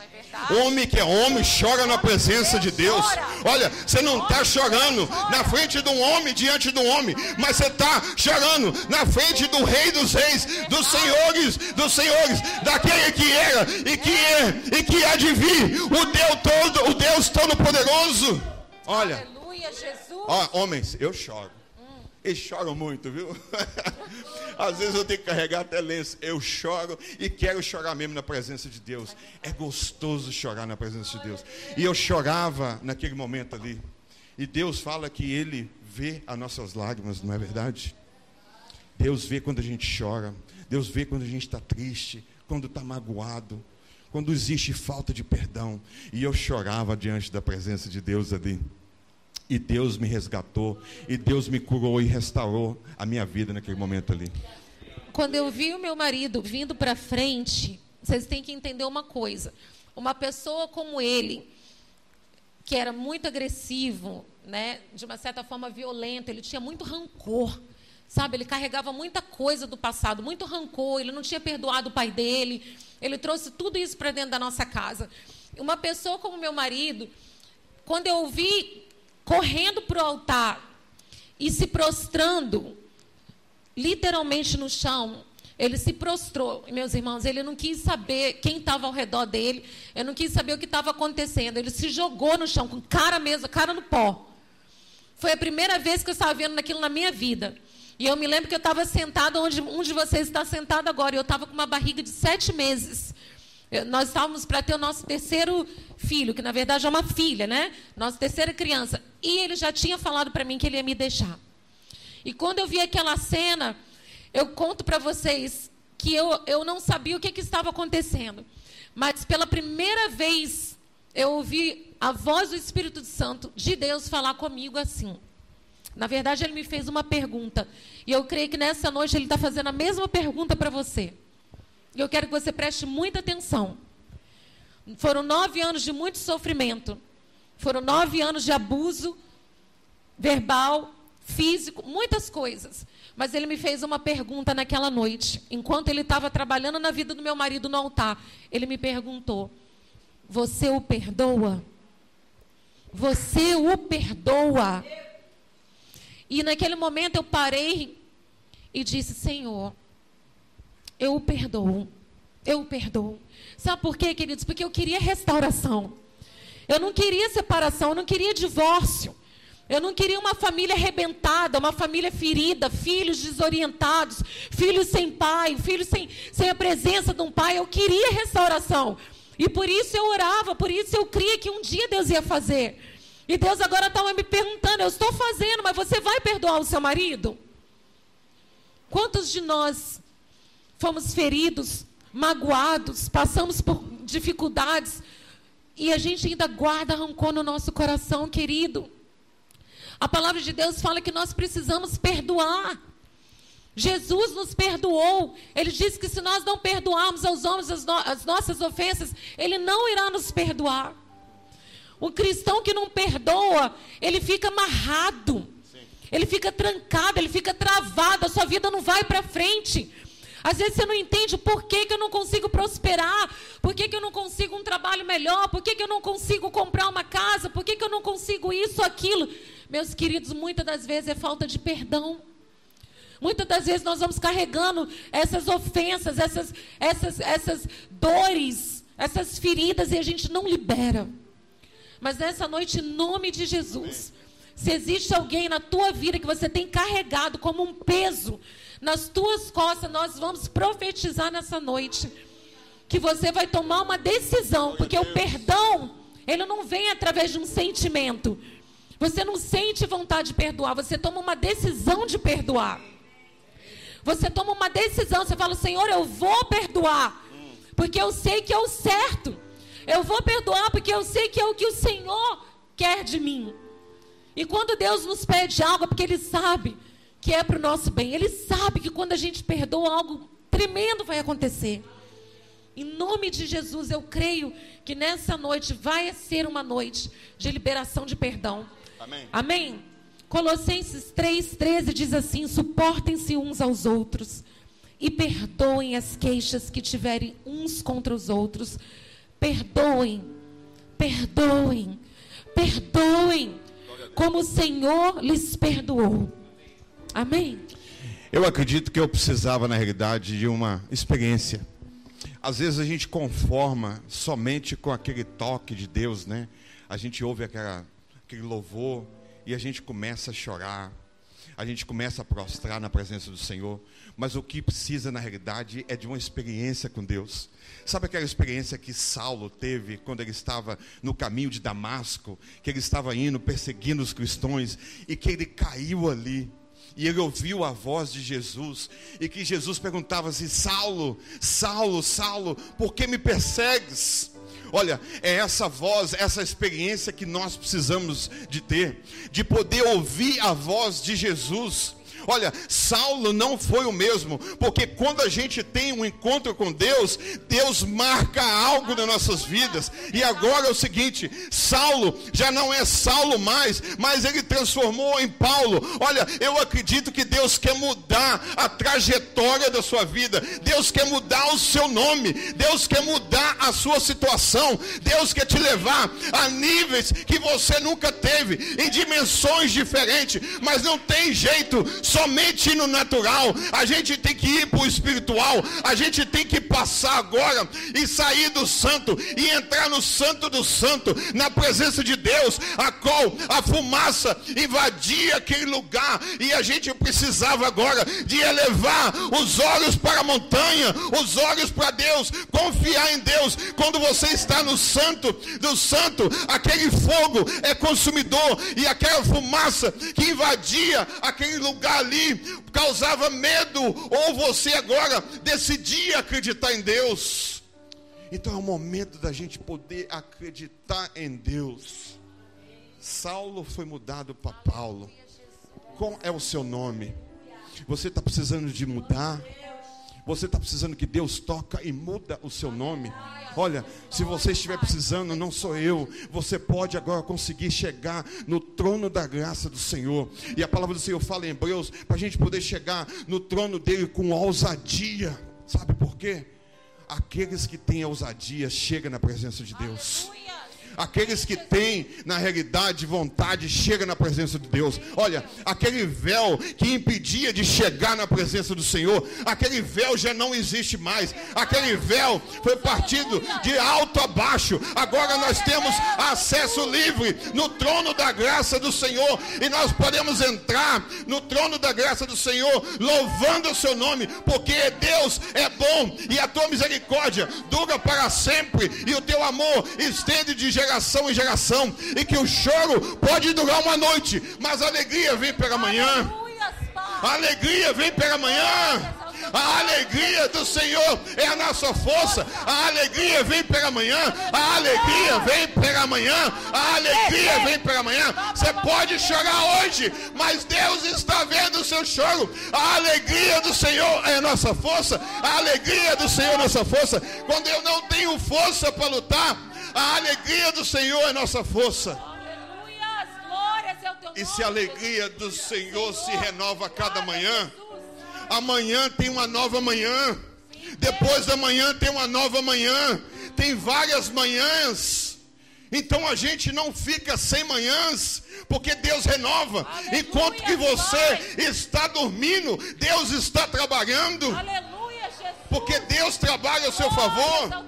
Homem que é homem chora na presença de Deus. Olha, você não está chorando na frente de um homem, diante de um homem, mas você está chorando na frente do Rei dos Reis, dos Senhores, dos Senhores, daquele que era e que é e que há de vir, o Deus todo, o Deus Todo-Poderoso. Olha, Aleluia, Jesus. Ó, homens, eu choro. Eles choram muito, viu? *laughs* Às vezes eu tenho que carregar até lenço. Eu choro e quero chorar mesmo na presença de Deus. É gostoso chorar na presença de Deus. E eu chorava naquele momento ali. E Deus fala que Ele vê as nossas lágrimas, não é verdade? Deus vê quando a gente chora. Deus vê quando a gente está triste, quando está magoado, quando existe falta de perdão. E eu chorava diante da presença de Deus ali. E Deus me resgatou, e Deus me curou e restaurou a minha vida naquele momento ali. Quando eu vi o meu marido vindo para frente, vocês têm que entender uma coisa. Uma pessoa como ele, que era muito agressivo, né, de uma certa forma violento, ele tinha muito rancor. Sabe, ele carregava muita coisa do passado, muito rancor, ele não tinha perdoado o pai dele, ele trouxe tudo isso para dentro da nossa casa. Uma pessoa como meu marido, quando eu vi correndo para o altar e se prostrando, literalmente no chão, ele se prostrou, meus irmãos, ele não quis saber quem estava ao redor dele, ele não quis saber o que estava acontecendo, ele se jogou no chão, com cara mesmo, cara no pó. Foi a primeira vez que eu estava vendo aquilo na minha vida. E eu me lembro que eu estava sentado onde um de vocês está sentado agora, e eu estava com uma barriga de sete meses. Nós estávamos para ter o nosso terceiro filho, que na verdade é uma filha, né? Nossa terceira criança. E ele já tinha falado para mim que ele ia me deixar. E quando eu vi aquela cena, eu conto para vocês que eu, eu não sabia o que, que estava acontecendo. Mas pela primeira vez eu ouvi a voz do Espírito Santo de Deus falar comigo assim. Na verdade, ele me fez uma pergunta. E eu creio que nessa noite ele está fazendo a mesma pergunta para você. E eu quero que você preste muita atenção. Foram nove anos de muito sofrimento. Foram nove anos de abuso verbal, físico, muitas coisas. Mas ele me fez uma pergunta naquela noite, enquanto ele estava trabalhando na vida do meu marido no altar. Ele me perguntou: Você o perdoa? Você o perdoa? E naquele momento eu parei e disse: Senhor, eu o perdoo. Eu o perdoo. Sabe por quê, queridos? Porque eu queria restauração. Eu não queria separação, eu não queria divórcio. Eu não queria uma família arrebentada, uma família ferida, filhos desorientados, filhos sem pai, filhos sem, sem a presença de um pai. Eu queria restauração. E por isso eu orava, por isso eu cria que um dia Deus ia fazer. E Deus agora estava me perguntando: eu estou fazendo, mas você vai perdoar o seu marido? Quantos de nós fomos feridos, magoados, passamos por dificuldades e a gente ainda guarda rancor no nosso coração, querido. A palavra de Deus fala que nós precisamos perdoar. Jesus nos perdoou. Ele disse que se nós não perdoarmos aos homens as, no as nossas ofensas, Ele não irá nos perdoar. O cristão que não perdoa, ele fica amarrado, Sim. ele fica trancado, ele fica travado, a sua vida não vai para frente. Às vezes você não entende por que, que eu não consigo prosperar, por que, que eu não consigo um trabalho melhor, por que, que eu não consigo comprar uma casa, por que, que eu não consigo isso, aquilo. Meus queridos, muitas das vezes é falta de perdão. Muitas das vezes nós vamos carregando essas ofensas, essas, essas, essas dores, essas feridas e a gente não libera. Mas nessa noite, em nome de Jesus, se existe alguém na tua vida que você tem carregado como um peso, nas tuas costas, nós vamos profetizar nessa noite que você vai tomar uma decisão, porque o perdão, ele não vem através de um sentimento. Você não sente vontade de perdoar, você toma uma decisão de perdoar. Você toma uma decisão, você fala: "Senhor, eu vou perdoar, porque eu sei que é o certo. Eu vou perdoar porque eu sei que é o que o Senhor quer de mim." E quando Deus nos pede algo, é porque ele sabe que é para o nosso bem. Ele sabe que quando a gente perdoa, algo tremendo vai acontecer. Em nome de Jesus, eu creio que nessa noite vai ser uma noite de liberação de perdão. Amém. Amém? Colossenses 3,13 diz assim: suportem-se uns aos outros e perdoem as queixas que tiverem uns contra os outros. Perdoem, perdoem, perdoem, como o Senhor lhes perdoou. Amém? Eu acredito que eu precisava, na realidade, de uma experiência. Às vezes a gente conforma somente com aquele toque de Deus, né? A gente ouve aquela, aquele louvor e a gente começa a chorar, a gente começa a prostrar na presença do Senhor, mas o que precisa na realidade é de uma experiência com Deus. Sabe aquela experiência que Saulo teve quando ele estava no caminho de Damasco, que ele estava indo perseguindo os cristãos e que ele caiu ali? E ele ouviu a voz de Jesus, e que Jesus perguntava assim: Saulo, Saulo, Saulo, por que me persegues? Olha, é essa voz, essa experiência que nós precisamos de ter, de poder ouvir a voz de Jesus Olha, Saulo não foi o mesmo, porque quando a gente tem um encontro com Deus, Deus marca algo nas nossas vidas. E agora é o seguinte: Saulo já não é Saulo mais, mas ele transformou em Paulo. Olha, eu acredito que Deus quer mudar a trajetória da sua vida, Deus quer mudar o seu nome, Deus quer mudar a sua situação, Deus quer te levar a níveis que você nunca teve, em dimensões diferentes, mas não tem jeito somente no natural, a gente tem que ir para o espiritual, a gente tem que passar agora e sair do santo e entrar no santo do santo, na presença de Deus, a qual a fumaça invadia aquele lugar. E a gente precisava agora de elevar os olhos para a montanha, os olhos para Deus, confiar em Deus. Quando você está no santo do santo, aquele fogo é consumidor e aquela fumaça que invadia aquele lugar ali causava medo, ou você agora decidia acreditar em Deus. Então é o momento da gente poder acreditar em Deus. Saulo foi mudado para Paulo. Qual é o seu nome? Você está precisando de mudar? Você está precisando que Deus toca e muda o seu nome? Olha, se você estiver precisando, não sou eu. Você pode agora conseguir chegar no trono da graça do Senhor. E a palavra do Senhor fala em Hebreus para a gente poder chegar no trono dele com ousadia. Sabe por quê? Aqueles que têm ousadia chegam na presença de Deus. Aleluia. Aqueles que têm, na realidade, vontade, chega na presença de Deus. Olha, aquele véu que impedia de chegar na presença do Senhor, aquele véu já não existe mais. Aquele véu foi partido de alto a baixo. Agora nós temos acesso livre no trono da graça do Senhor. E nós podemos entrar no trono da graça do Senhor, louvando o seu nome, porque Deus é bom e a tua misericórdia dura para sempre, e o teu amor estende de geração em geração, e que o choro pode durar uma noite, mas a alegria vem pela manhã. A alegria vem pela manhã. A alegria do Senhor é a nossa força. A alegria vem pela manhã. A alegria vem pela manhã. A alegria vem pela manhã. Você pode chorar hoje, mas Deus está vendo o seu choro. A alegria do Senhor é a nossa força. A alegria do Senhor é a nossa força. Quando eu não tenho força para lutar, a alegria do Senhor é nossa força. E se a alegria do Senhor se renova a cada manhã, amanhã tem uma nova manhã, depois da manhã tem uma nova manhã, tem várias manhãs. Então a gente não fica sem manhãs, porque Deus renova. Aleluia, Enquanto que você está dormindo, Deus está trabalhando. Aleluia porque Deus trabalha ao seu favor.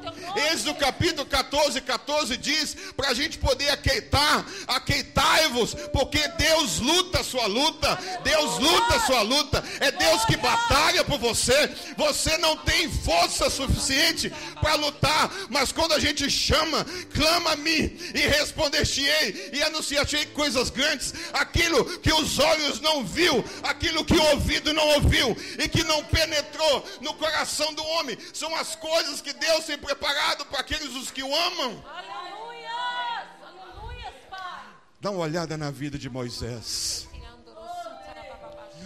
Êxodo capítulo 14, 14 diz para a gente poder aqueitar, aqueitai-vos, porque Deus luta a sua luta, Deus luta a sua luta, é Deus que batalha por você. Você não tem força suficiente para lutar, mas quando a gente chama, clama-me e responder-te-ei e anunciar-te coisas grandes, aquilo que os olhos não viu, aquilo que o ouvido não ouviu e que não penetrou no coração do homem, são as coisas que Deus tem preparado para aqueles os que o amam. Aleluia! Aleluia, Pai. Dá uma olhada na vida de Moisés.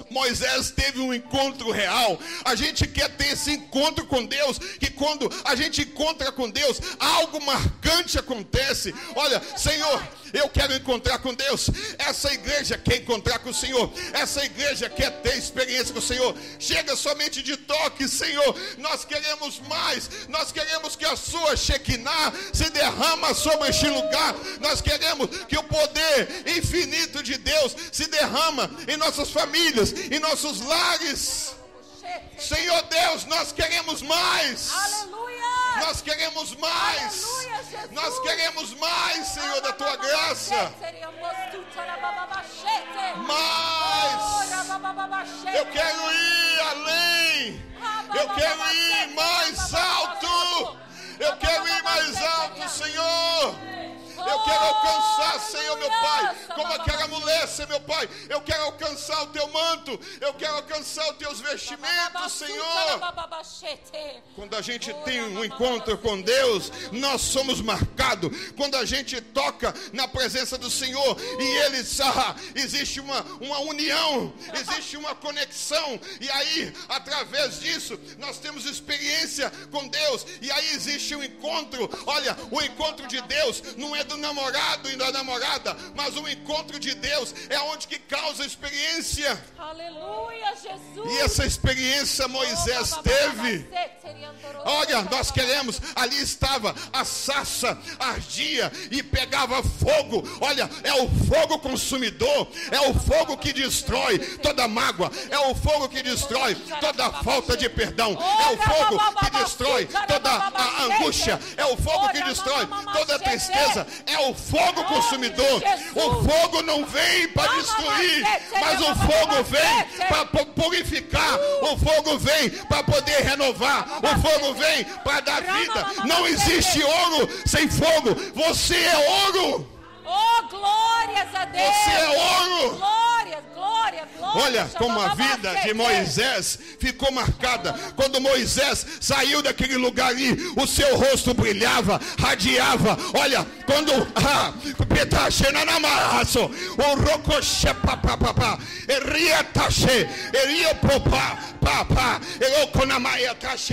Moisés teve um encontro real. A gente quer ter esse encontro com Deus, que quando a gente encontra com Deus, algo marcante acontece. Olha, Senhor, eu quero encontrar com Deus. Essa igreja quer encontrar com o Senhor. Essa igreja quer ter experiência com o Senhor. Chega somente de toque, Senhor. Nós queremos mais. Nós queremos que a sua Shekinah se derrama sobre este lugar. Nós queremos que o poder infinito de Deus se derrama em nossas famílias, em nossos lares. Senhor Deus, nós queremos mais. Aleluia. Nós queremos mais. Aleluia. Nós queremos mais, Senhor, da tua graça. Mais. Eu quero ir além. Eu quero ir mais alto. Eu quero ir mais alto, Senhor. Eu quero alcançar, Senhor, meu Pai, como aquela mulher, Senhor, meu Pai. Eu quero alcançar o teu manto. Eu quero alcançar os teus vestimentos, Senhor. Quando a gente tem um encontro com Deus, nós somos marcados. Quando a gente toca na presença do Senhor e Ele ah, existe uma, uma união, existe uma conexão. E aí, através disso, nós temos experiência com Deus. E aí existe um encontro. Olha, o encontro de Deus não é do namorado e da namorada, mas o encontro de Deus é onde que causa experiência. Aleluia, Jesus. E essa experiência Moisés teve. Olha, nós queremos, ali estava a sassa, ardia e pegava fogo. Olha, é o fogo consumidor, é o fogo que destrói toda mágoa, é o fogo que destrói toda falta de perdão, é o fogo que destrói toda a angústia, é o fogo que destrói toda a tristeza, é o fogo consumidor. O fogo não vem para destruir, mas o fogo vem para purificar, o fogo vem para poder renovar, o fogo vem para dar vida. Não existe ouro sem fogo. Você é ouro. Oh, glórias a Deus. Você é ouro. Glória, glória, glória. Olha como a vida de Moisés ficou marcada. Quando Moisés saiu daquele lugar ali, o seu rosto brilhava, radiava. Olha, quando *laughs* ah, o rocoche papapá, papá,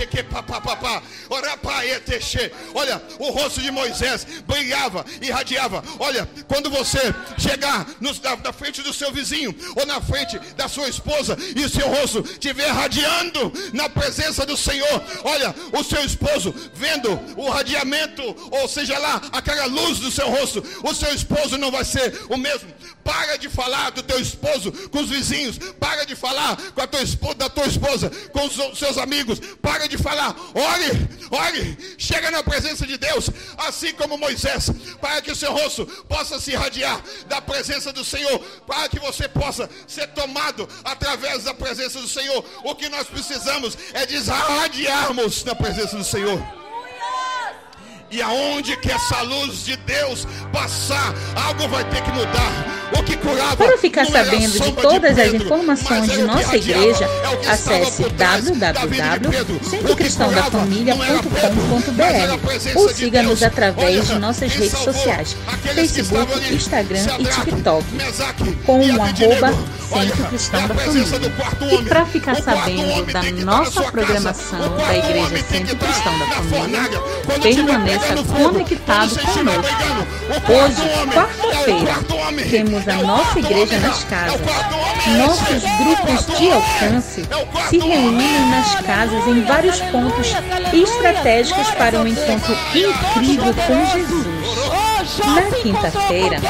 que papapá. Olha, o rosto de Moisés brilhava e radiava. Olha, quando você chegar nos, na, na, frente do seu vizinho ou na frente da sua esposa e o seu rosto estiver radiando na presença do Senhor, olha, o seu esposo vendo o radiamento, ou seja lá, aquela luz do seu rosto, o seu esposo não vai ser o mesmo. Para de falar do teu esposo com os vizinhos, para de falar com a tua esposa, da tua esposa com os seus amigos, para de falar, ore, ore, chega na presença de Deus, assim como Moisés, para que o seu rosto possa se irradiar da presença do Senhor, para que você possa ser tomado através da presença do Senhor. O que nós precisamos é de irradiarmos na presença do Senhor. E aonde que essa luz de Deus passar, algo vai ter que mudar. O que curava Para ficar sabendo de todas de Pedro, as informações de nossa igreja, é acesse www.centrocristãodafamilia.com.br ou siga-nos através de nossas redes sociais, Facebook, Instagram e TikTok, com o arroba Centro Cristão da Família. E para ficar sabendo da nossa programação da Igreja Centro Cristão da Família, permaneça conectado conosco. Hoje, quarta-feira, temos a nossa igreja nas casas. Nossos grupos de alcance se reúnem nas casas em vários pontos estratégicos para um encontro incrível com Jesus. Na quinta-feira,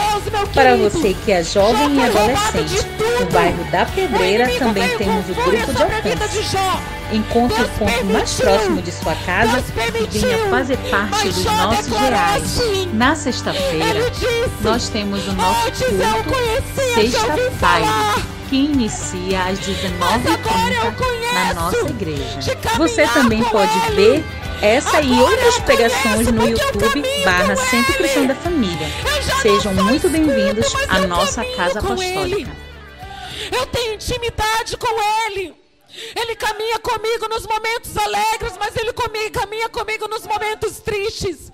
para você que é jovem e adolescente, no bairro da Pedreira também temos o grupo de alcance. Encontre o ponto mais próximo de sua casa e venha fazer parte dos nossos reais. Na sexta-feira, nós temos o nosso culto Sexta-feira, que inicia às 19h30 na nossa igreja. Você também pode ver essa e outras pregações no YouTube barra Centro Cristão da Família. Sejam muito bem-vindos à nossa Casa Apostólica. Eu tenho intimidade com Ele. Ele caminha comigo nos momentos alegres, mas Ele caminha comigo nos momentos tristes.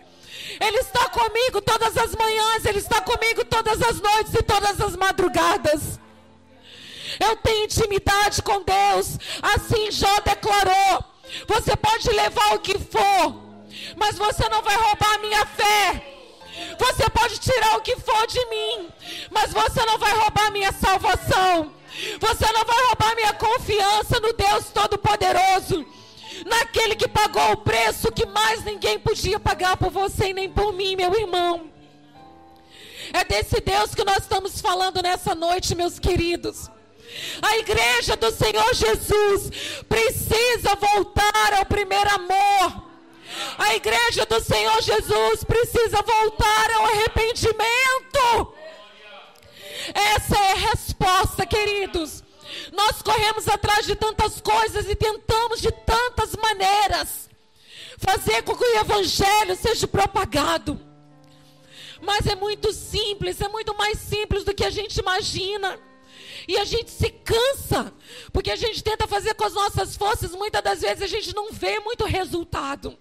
Ele está comigo todas as manhãs, Ele está comigo todas as noites e todas as madrugadas. Eu tenho intimidade com Deus. Assim Jó declarou. Você pode levar o que for, mas você não vai roubar a minha fé. Você pode tirar o que for de mim, mas você não vai roubar a minha salvação. Você não vai roubar minha confiança no Deus Todo-Poderoso. Naquele que pagou o preço que mais ninguém podia pagar por você e nem por mim, meu irmão. É desse Deus que nós estamos falando nessa noite, meus queridos. A igreja do Senhor Jesus precisa voltar ao primeiro amor. A igreja do Senhor Jesus precisa voltar ao arrependimento. Essa é a resposta, queridos. Nós corremos atrás de tantas coisas e tentamos de tantas maneiras fazer com que o evangelho seja propagado. Mas é muito simples, é muito mais simples do que a gente imagina. E a gente se cansa, porque a gente tenta fazer com as nossas forças, muitas das vezes a gente não vê muito resultado.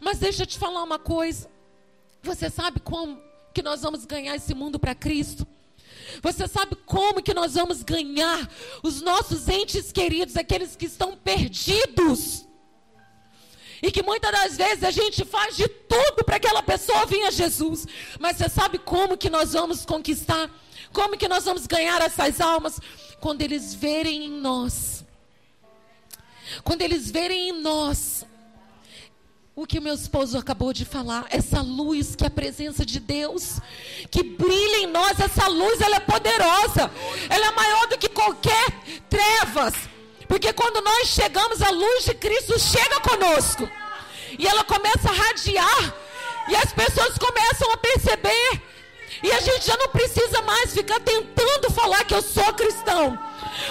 Mas deixa eu te falar uma coisa. Você sabe como que nós vamos ganhar esse mundo para Cristo? Você sabe como que nós vamos ganhar os nossos entes queridos, aqueles que estão perdidos? E que muitas das vezes a gente faz de tudo para aquela pessoa vir a Jesus. Mas você sabe como que nós vamos conquistar? Como que nós vamos ganhar essas almas? Quando eles verem em nós. Quando eles verem em nós o que meu esposo acabou de falar, essa luz que é a presença de Deus, que brilha em nós, essa luz ela é poderosa, ela é maior do que qualquer trevas, porque quando nós chegamos, a luz de Cristo chega conosco, e ela começa a radiar, e as pessoas começam a perceber, e a gente já não precisa mais ficar tentando falar que eu sou cristão.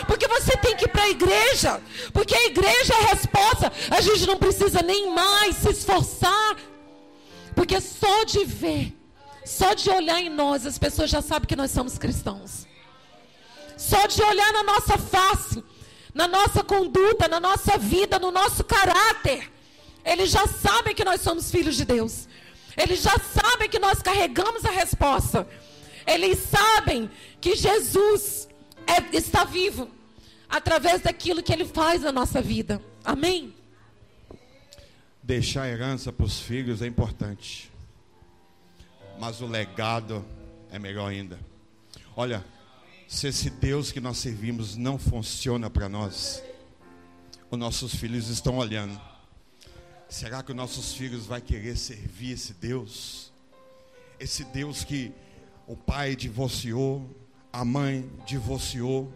Porque você tem que ir para a igreja. Porque a igreja é a resposta. A gente não precisa nem mais se esforçar. Porque só de ver, só de olhar em nós, as pessoas já sabem que nós somos cristãos. Só de olhar na nossa face, na nossa conduta, na nossa vida, no nosso caráter. Eles já sabem que nós somos filhos de Deus. Eles já sabem que nós carregamos a resposta. Eles sabem que Jesus é, está vivo através daquilo que ele faz na nossa vida. Amém? Deixar herança para os filhos é importante. Mas o legado é melhor ainda. Olha, se esse Deus que nós servimos não funciona para nós, os nossos filhos estão olhando. Será que os nossos filhos vão querer servir esse Deus? Esse Deus que o pai divorciou, a mãe divorciou,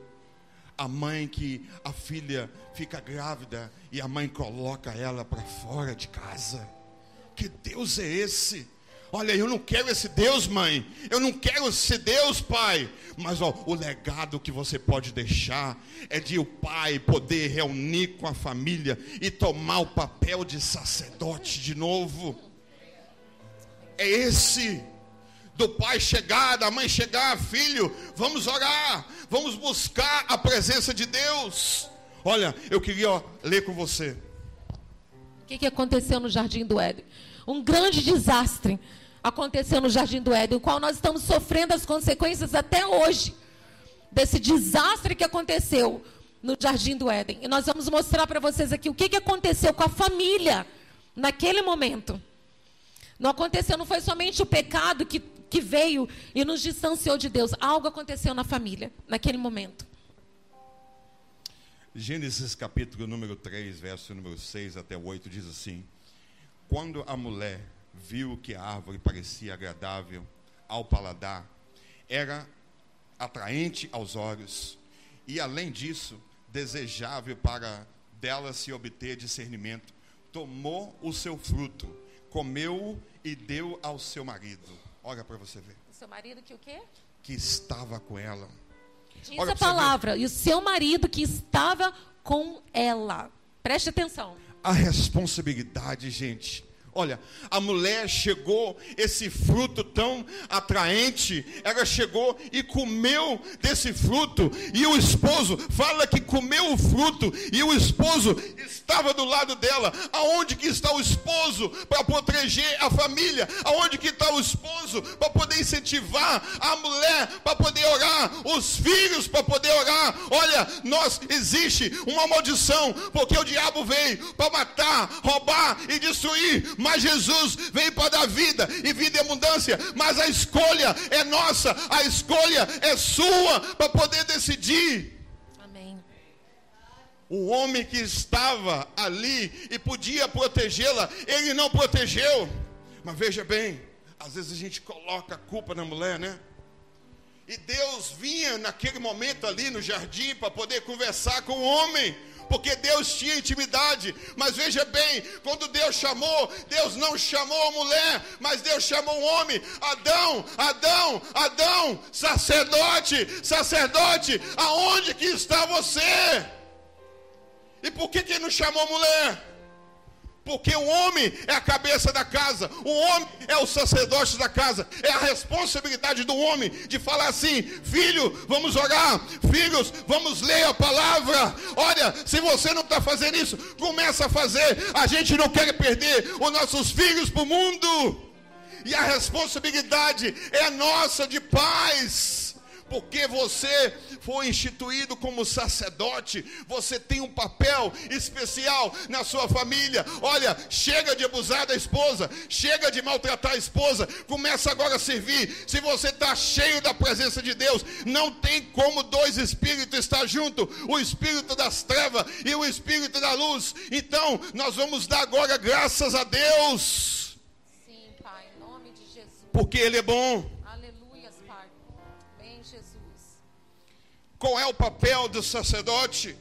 a mãe que a filha fica grávida e a mãe coloca ela para fora de casa. Que Deus é esse? Olha, eu não quero esse Deus, mãe. Eu não quero esse Deus, pai. Mas ó, o legado que você pode deixar é de o pai poder reunir com a família e tomar o papel de sacerdote de novo. É esse do pai chegar, da mãe chegar, filho, vamos orar, vamos buscar a presença de Deus. Olha, eu queria ó, ler com você. O que, que aconteceu no Jardim do Éden? Um grande desastre aconteceu no Jardim do Éden, o qual nós estamos sofrendo as consequências até hoje desse desastre que aconteceu no Jardim do Éden. E nós vamos mostrar para vocês aqui o que, que aconteceu com a família naquele momento. Não aconteceu, não foi somente o pecado que que veio e nos distanciou de Deus. Algo aconteceu na família, naquele momento. Gênesis capítulo número 3, verso número 6 até 8 diz assim: Quando a mulher viu que a árvore parecia agradável ao paladar, era atraente aos olhos e além disso, desejável para dela se obter discernimento, tomou o seu fruto, comeu-o e deu ao seu marido Olha para você ver. O seu marido que o quê? Que estava com ela. Diz Olha a palavra. E o seu marido que estava com ela. Preste atenção. A responsabilidade, gente. Olha, a mulher chegou, esse fruto tão atraente, ela chegou e comeu desse fruto, e o esposo fala que comeu o fruto, e o esposo estava do lado dela. Aonde que está o esposo para proteger a família? Aonde que está o esposo para poder incentivar a mulher para poder orar, os filhos para poder orar? Olha, nós existe uma maldição, porque o diabo veio para matar, roubar e destruir mas Jesus veio para dar vida e vida em abundância. Mas a escolha é nossa, a escolha é sua para poder decidir. Amém. O homem que estava ali e podia protegê-la, ele não protegeu. Mas veja bem, às vezes a gente coloca a culpa na mulher, né? E Deus vinha naquele momento ali no jardim para poder conversar com o homem porque Deus tinha intimidade. Mas veja bem, quando Deus chamou, Deus não chamou a mulher, mas Deus chamou o homem. Adão, Adão, Adão, sacerdote, sacerdote, aonde que está você? E por que que não chamou a mulher? Porque o homem é a cabeça da casa, o homem é o sacerdote da casa, é a responsabilidade do homem de falar assim: filho, vamos orar, filhos, vamos ler a palavra. Olha, se você não está fazendo isso, começa a fazer. A gente não quer perder os nossos filhos para o mundo, e a responsabilidade é nossa de pais porque você foi instituído como sacerdote, você tem um papel especial na sua família. Olha, chega de abusar da esposa, chega de maltratar a esposa, começa agora a servir. Se você está cheio da presença de Deus, não tem como dois espíritos estar juntos: o espírito das trevas e o espírito da luz. Então, nós vamos dar agora graças a Deus. Sim, Pai, em nome de Jesus. Porque Ele é bom. Qual é o papel do sacerdote?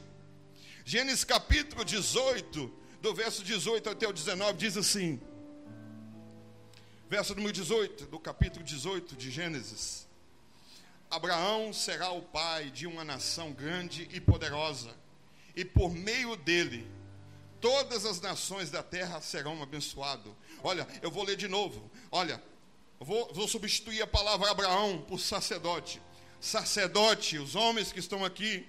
Gênesis capítulo 18, do verso 18 até o 19, diz assim: verso número 18, do capítulo 18 de Gênesis. Abraão será o pai de uma nação grande e poderosa, e por meio dele todas as nações da terra serão abençoadas. Olha, eu vou ler de novo. Olha, vou, vou substituir a palavra Abraão por sacerdote sacerdote, os homens que estão aqui,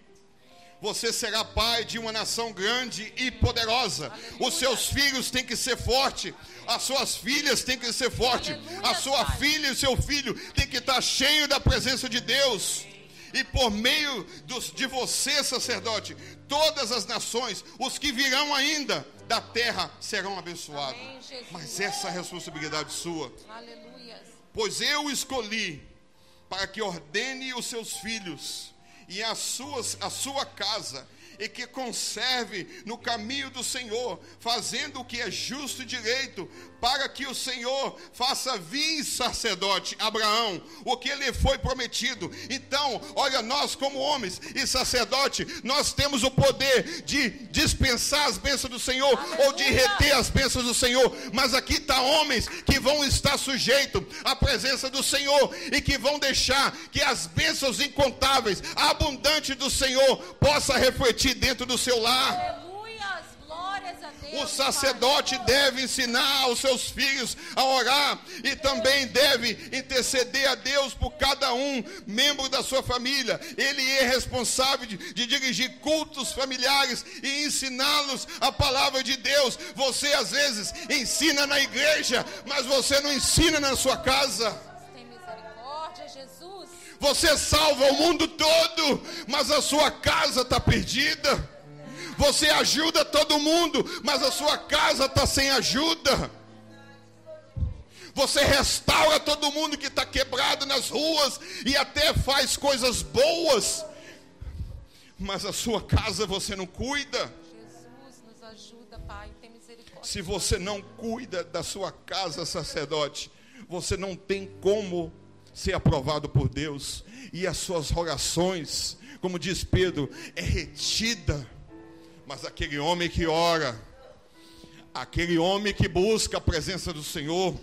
você será pai de uma nação grande e poderosa. Aleluia. Os seus filhos têm que ser fortes. As suas filhas têm que ser fortes. A sua pai. filha e o seu filho têm que estar cheio da presença de Deus. E por meio dos, de você, sacerdote, todas as nações, os que virão ainda da terra, serão abençoados. Amém, Mas essa é a responsabilidade sua. Aleluia. Pois eu escolhi para que ordene os seus filhos e a, suas, a sua casa e que conserve no caminho do Senhor, fazendo o que é justo e direito, para que o Senhor faça vir sacerdote Abraão, o que lhe foi prometido. Então, olha, nós como homens e sacerdote, nós temos o poder de dispensar as bênçãos do Senhor Aleluia. ou de reter as bênçãos do Senhor. Mas aqui está homens que vão estar sujeitos à presença do Senhor e que vão deixar que as bênçãos incontáveis, abundantes do Senhor, possa refletir dentro do seu lar. O sacerdote deve ensinar aos seus filhos a orar e também deve interceder a Deus por cada um membro da sua família. Ele é responsável de, de dirigir cultos familiares e ensiná-los a palavra de Deus. Você às vezes ensina na igreja, mas você não ensina na sua casa. Você salva o mundo todo, mas a sua casa está perdida. Você ajuda todo mundo, mas a sua casa está sem ajuda. Você restaura todo mundo que está quebrado nas ruas e até faz coisas boas, mas a sua casa você não cuida. Jesus nos ajuda, Pai, tem misericórdia. Se você não cuida da sua casa, sacerdote, você não tem como ser aprovado por Deus e as suas orações, como diz Pedro, é retida mas aquele homem que ora, aquele homem que busca a presença do Senhor,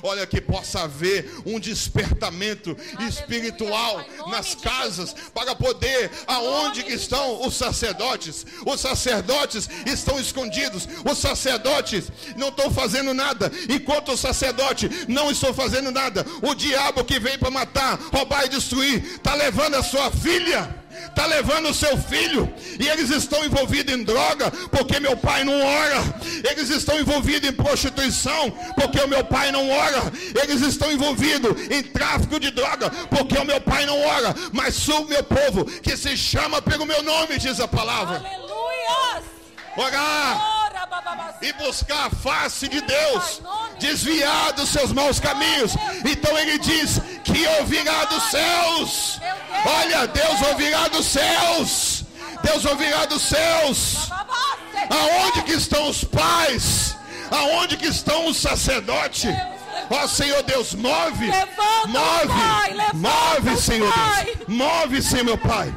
Olha, que possa haver um despertamento espiritual nas casas para poder, aonde que estão os sacerdotes? Os sacerdotes estão escondidos. Os sacerdotes não estão fazendo nada. Enquanto o sacerdote não estão fazendo nada, o diabo que vem para matar, roubar e destruir, está levando a sua filha está levando o seu filho e eles estão envolvidos em droga porque meu pai não ora. Eles estão envolvidos em prostituição porque o meu pai não ora. Eles estão envolvidos em tráfico de droga porque o meu pai não ora. Mas sou o meu povo que se chama pelo meu nome, diz a palavra. Aleluia! Orar e buscar a face de Deus, desviar dos seus maus caminhos. Então ele diz que ouvirá dos céus. Olha, Deus ouvirá dos céus. Deus ouvirá dos céus. Aonde que estão os pais? Aonde que estão os sacerdotes? Ó oh, Senhor Deus, move, move, move, Senhor Deus, move, Senhor meu Pai,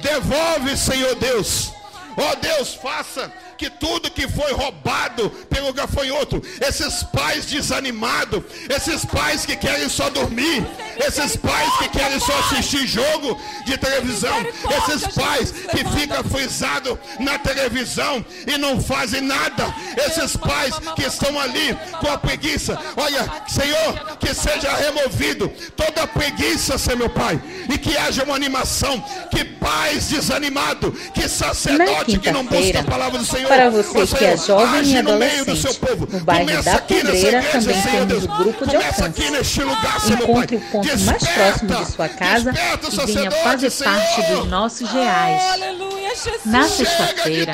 devolve, Senhor Deus, ó oh, Deus, faça que tudo que foi roubado pelo gafanhoto, esses pais desanimados, esses pais que querem só dormir, esses pais que querem só assistir jogo de televisão, esses pais que ficam frisados na televisão e não fazem nada, esses pais que estão ali com a preguiça, olha, Senhor, que seja removido toda a preguiça, Senhor meu Pai, e que haja uma animação, que pais desanimados, que sacerdote que não busca a palavra do Senhor para você que é jovem e adolescente, no bairro da Pedreira também temos o grupo de alcance. Encontre o ponto mais próximo de sua casa e venha fazer parte dos nossos reais. Na sexta-feira,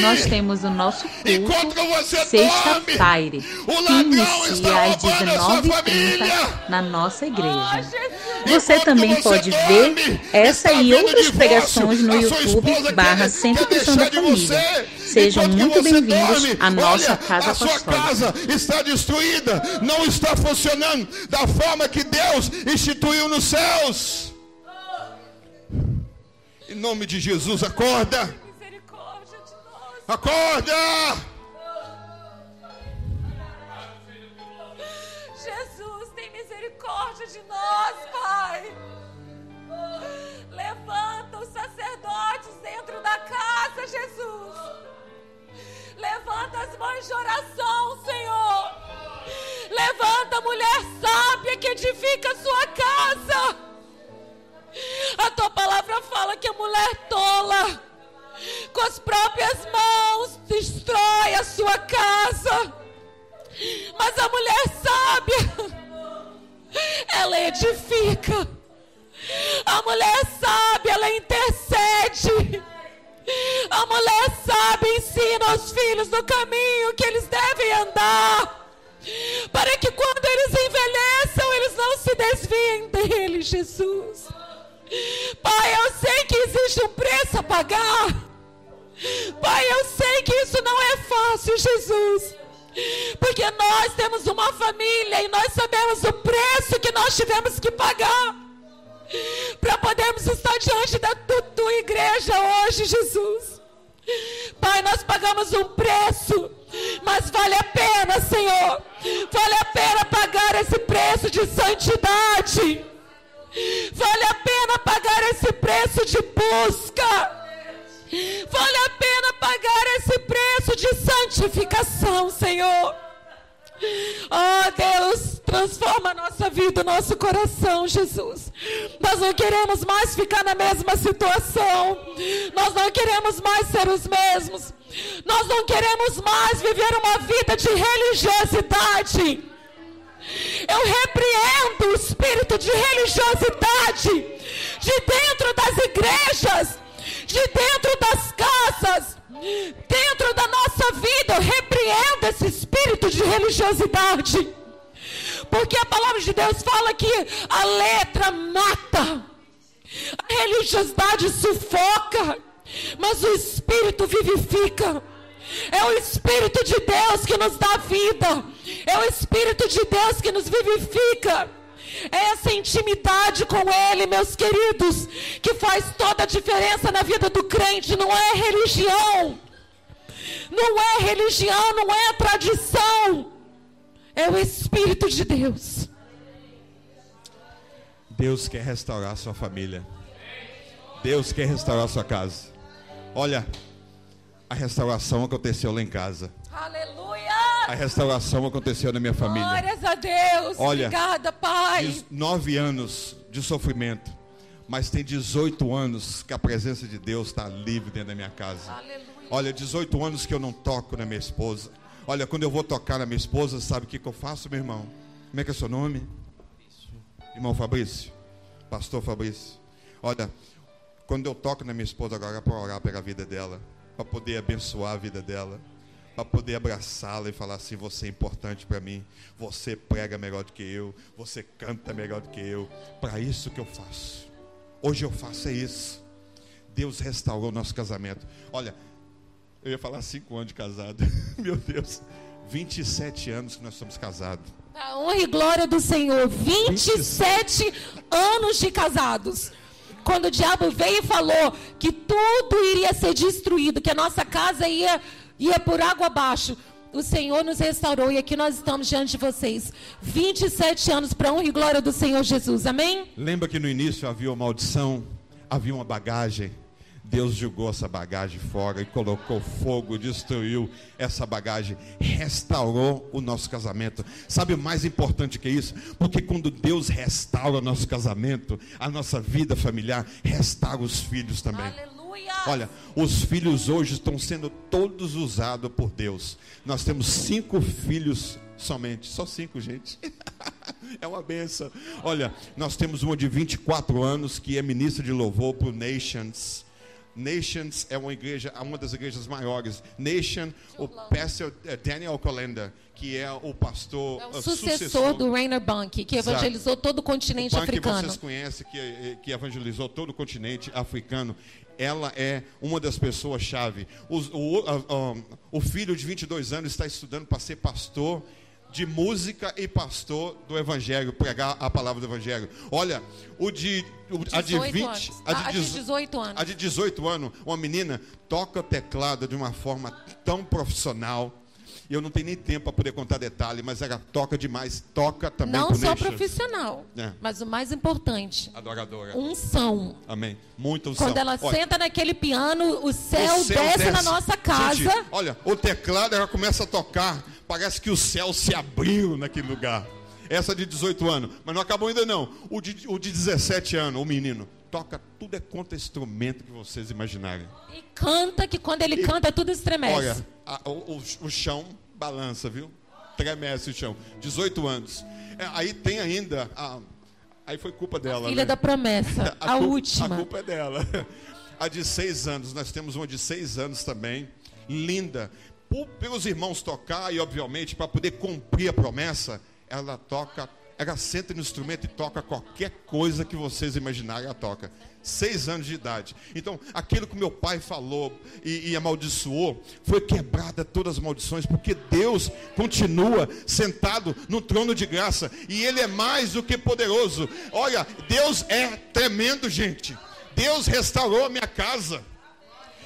nós temos o nosso culto Sexta Fire, que inicia às 19h30 na nossa igreja. Você também pode ver essa e outras pregações no YouTube barra Centro Cristão da Família. Sejam muito bem-vindos à nossa casa apostólica. A sua casa está destruída, não está funcionando da forma que Deus instituiu nos céus. Em nome de Jesus, acorda. Acorda. Jesus, tem misericórdia de nós, Pai. Levanta os sacerdotes dentro da casa, Jesus. Levanta as mães de oração, Senhor. Levanta a mulher sábia que edifica a sua casa. A tua palavra fala que a mulher tola, com as próprias mãos, destrói a sua casa. Mas a mulher sábia, ela edifica. A mulher sábia, ela intercede. A mulher sabe, ensina os filhos no caminho que eles devem andar. Para que quando eles envelheçam, eles não se desviem dele, Jesus. Pai, eu sei que existe um preço a pagar. Pai, eu sei que isso não é fácil, Jesus. Porque nós temos uma família e nós sabemos o preço que nós tivemos que pagar para podermos estar diante da tua igreja hoje, Jesus. Pai, nós pagamos um preço, mas vale a pena, Senhor. Vale a pena pagar esse preço de santidade. Vale a pena pagar esse preço de busca. Vale a pena pagar esse preço de santificação, Senhor. Oh Deus, transforma a nossa vida, o nosso coração, Jesus. Nós não queremos mais ficar na mesma situação. Nós não queremos mais ser os mesmos. Nós não queremos mais viver uma vida de religiosidade. Eu repreendo o espírito de religiosidade de dentro das igrejas, de dentro das casas, dentro da nossa vida. Eu repreendo esse espírito de religiosidade. Porque a palavra de Deus fala que a letra mata, a religiosidade sufoca, mas o espírito vivifica. É o Espírito de Deus que nos dá vida. É o Espírito de Deus que nos vivifica. É essa intimidade com Ele, meus queridos, que faz toda a diferença na vida do crente. Não é religião, não é religião, não é tradição. É o Espírito de Deus. Deus quer restaurar a sua família. Deus quer restaurar a sua casa. Olha, a restauração aconteceu lá em casa. Aleluia! A restauração aconteceu na minha família. Glórias a Deus! Olha, Obrigada, Pai! Nove anos de sofrimento, mas tem 18 anos que a presença de Deus está livre dentro da minha casa. Aleluia! Olha, 18 anos que eu não toco na minha esposa. Olha, quando eu vou tocar na minha esposa, sabe o que, que eu faço, meu irmão? Como é que é seu nome? Irmão Fabrício. Pastor Fabrício. Olha, quando eu toco na minha esposa agora é para orar pela vida dela, para poder abençoar a vida dela, para poder abraçá-la e falar assim: você é importante para mim, você prega melhor do que eu, você canta melhor do que eu. Para isso que eu faço. Hoje eu faço é isso. Deus restaurou o nosso casamento. Olha, eu ia falar cinco anos de casado. *laughs* Meu Deus. 27 anos que nós somos casados. A honra e glória do Senhor. 27 anos de casados. Quando o diabo veio e falou que tudo iria ser destruído, que a nossa casa ia, ia por água abaixo, o Senhor nos restaurou e aqui nós estamos diante de vocês. 27 anos para honra e glória do Senhor Jesus. Amém? Lembra que no início havia uma maldição, havia uma bagagem. Deus jogou essa bagagem fora e colocou fogo, destruiu essa bagagem, restaurou o nosso casamento. Sabe o mais importante que isso? Porque quando Deus restaura o nosso casamento, a nossa vida familiar, restaura os filhos também. Aleluia! Olha, os filhos hoje estão sendo todos usados por Deus. Nós temos cinco filhos somente, só cinco, gente. *laughs* é uma benção. Olha, nós temos uma de 24 anos que é ministra de louvor para o Nations. Nations é uma igreja, uma das igrejas maiores. Nation, o pastor eh, Daniel Colenda, que é o pastor É eh, o sucessor do Rainer Bank, que Exato. evangelizou todo o continente o Ban que africano. vocês conhecem, que, eh, que evangelizou todo o continente africano. Ela é uma das pessoas-chave. O, a- a- o filho de 22 anos está estudando para ser pastor de música e pastor do evangelho, pregar a palavra do evangelho. Olha, o de, o- a de 18 20, anos. a A de, de dezo- 18 anos. a de 18 anos, uma menina toca teclado de uma forma tão profissional. E eu não tenho nem tempo para poder contar detalhe, mas ela toca demais, toca também Não só Nations. profissional, É. mas o mais importante, Adoradora. unção. Amém. Muita unção. Quando ela Olha, senta naquele piano, o céu, o céu desce, na nossa casa. Gente, olha, o teclado ela começa a tocar. Parece que o céu se abriu naquele lugar. Essa de 18 anos. Mas não acabou ainda não. O de, o de 17 anos, o menino, toca tudo é quanto instrumento que vocês imaginarem. E canta, que quando ele canta, tudo estremece. Olha, a- o, o- o chão balança, viu? Tremece o chão. 18 anos. É, aí tem ainda. a- aí foi culpa dela. Filha né? da promessa, *laughs* a, culpa- última. A culpa é dela. *laughs* A de seis anos, nós temos uma de seis anos também, linda. Por- pelos irmãos tocar e, obviamente, para poder cumprir a promessa, ela toca, ela senta no instrumento e toca qualquer coisa que vocês imaginarem, ela toca. Seis anos de idade. Então, aquilo que meu pai falou e, e amaldiçoou, foi quebrada todas as maldições, porque Deus continua sentado no trono de graça e Ele é mais do que poderoso. Olha, Deus é tremendo, gente. Deus restaurou a minha casa.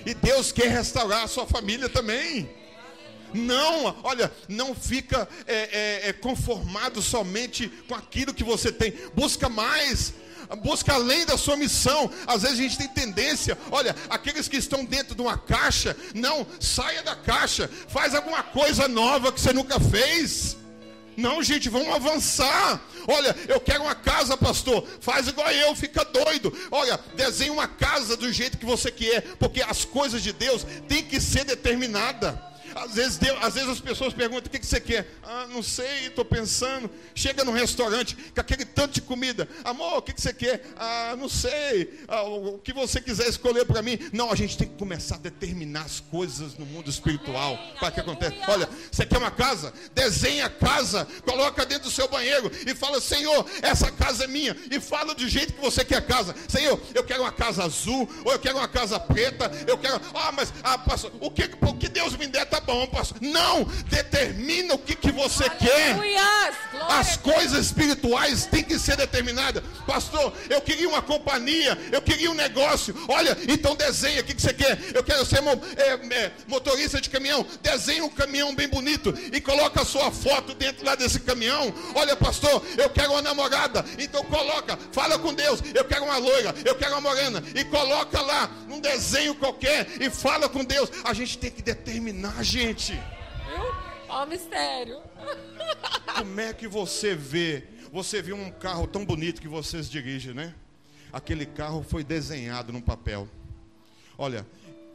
E Deus quer restaurar a sua família também. Não, olha, não fica é, é, é, conformado somente com aquilo que você tem. Busca mais. Busca além da sua missão. Às vezes a gente tem tendência, olha, aqueles que estão dentro de uma caixa, não, saia da caixa, faz alguma coisa nova que você nunca fez. Não, gente, vamos avançar. Olha, eu quero uma casa, pastor. Faz igual eu, fica doido. Olha, desenha uma casa do jeito que você quer, porque as coisas de Deus têm que ser determinadas. Às vezes, Deus- às vezes as pessoas perguntam: o que, que você quer? Ah, não sei, estou pensando. Chega no restaurante com aquele tanto de comida. Amor, o que, que você quer? Ah, não sei. Ah, o o que você quiser escolher para mim. Não, a gente tem que começar a determinar as coisas no mundo espiritual. Para que aconteça. Olha, você quer uma casa? Desenha a casa, coloca dentro do seu banheiro e fala: Senhor, essa casa é minha. E fala do jeito que você quer a casa. Senhor, eu quero uma casa azul, ou eu quero uma casa preta, eu quero. Ah, mas ah, pastor, o, que, o que Deus me der está bom, pastor. Não, determina o que, que você quer. As coisas espirituais têm que ser determinadas. Pastor, eu queria uma companhia, eu queria um negócio. Olha, então desenha o que, que você quer. Eu quero ser é, é, motorista de caminhão. Desenha um caminhão bem bonito e coloca a sua foto dentro lá desse caminhão. Olha, pastor, eu quero uma namorada. Então coloca, fala com Deus. Eu quero uma loira, eu quero uma morena. E coloca lá um desenho qualquer e fala com Deus. A gente tem que determinar, gente. Ó, oh, mistério. *laughs* Como é que você vê? Você viu um carro tão bonito que vocês dirigem, né? Aquele carro foi desenhado num papel. Olha,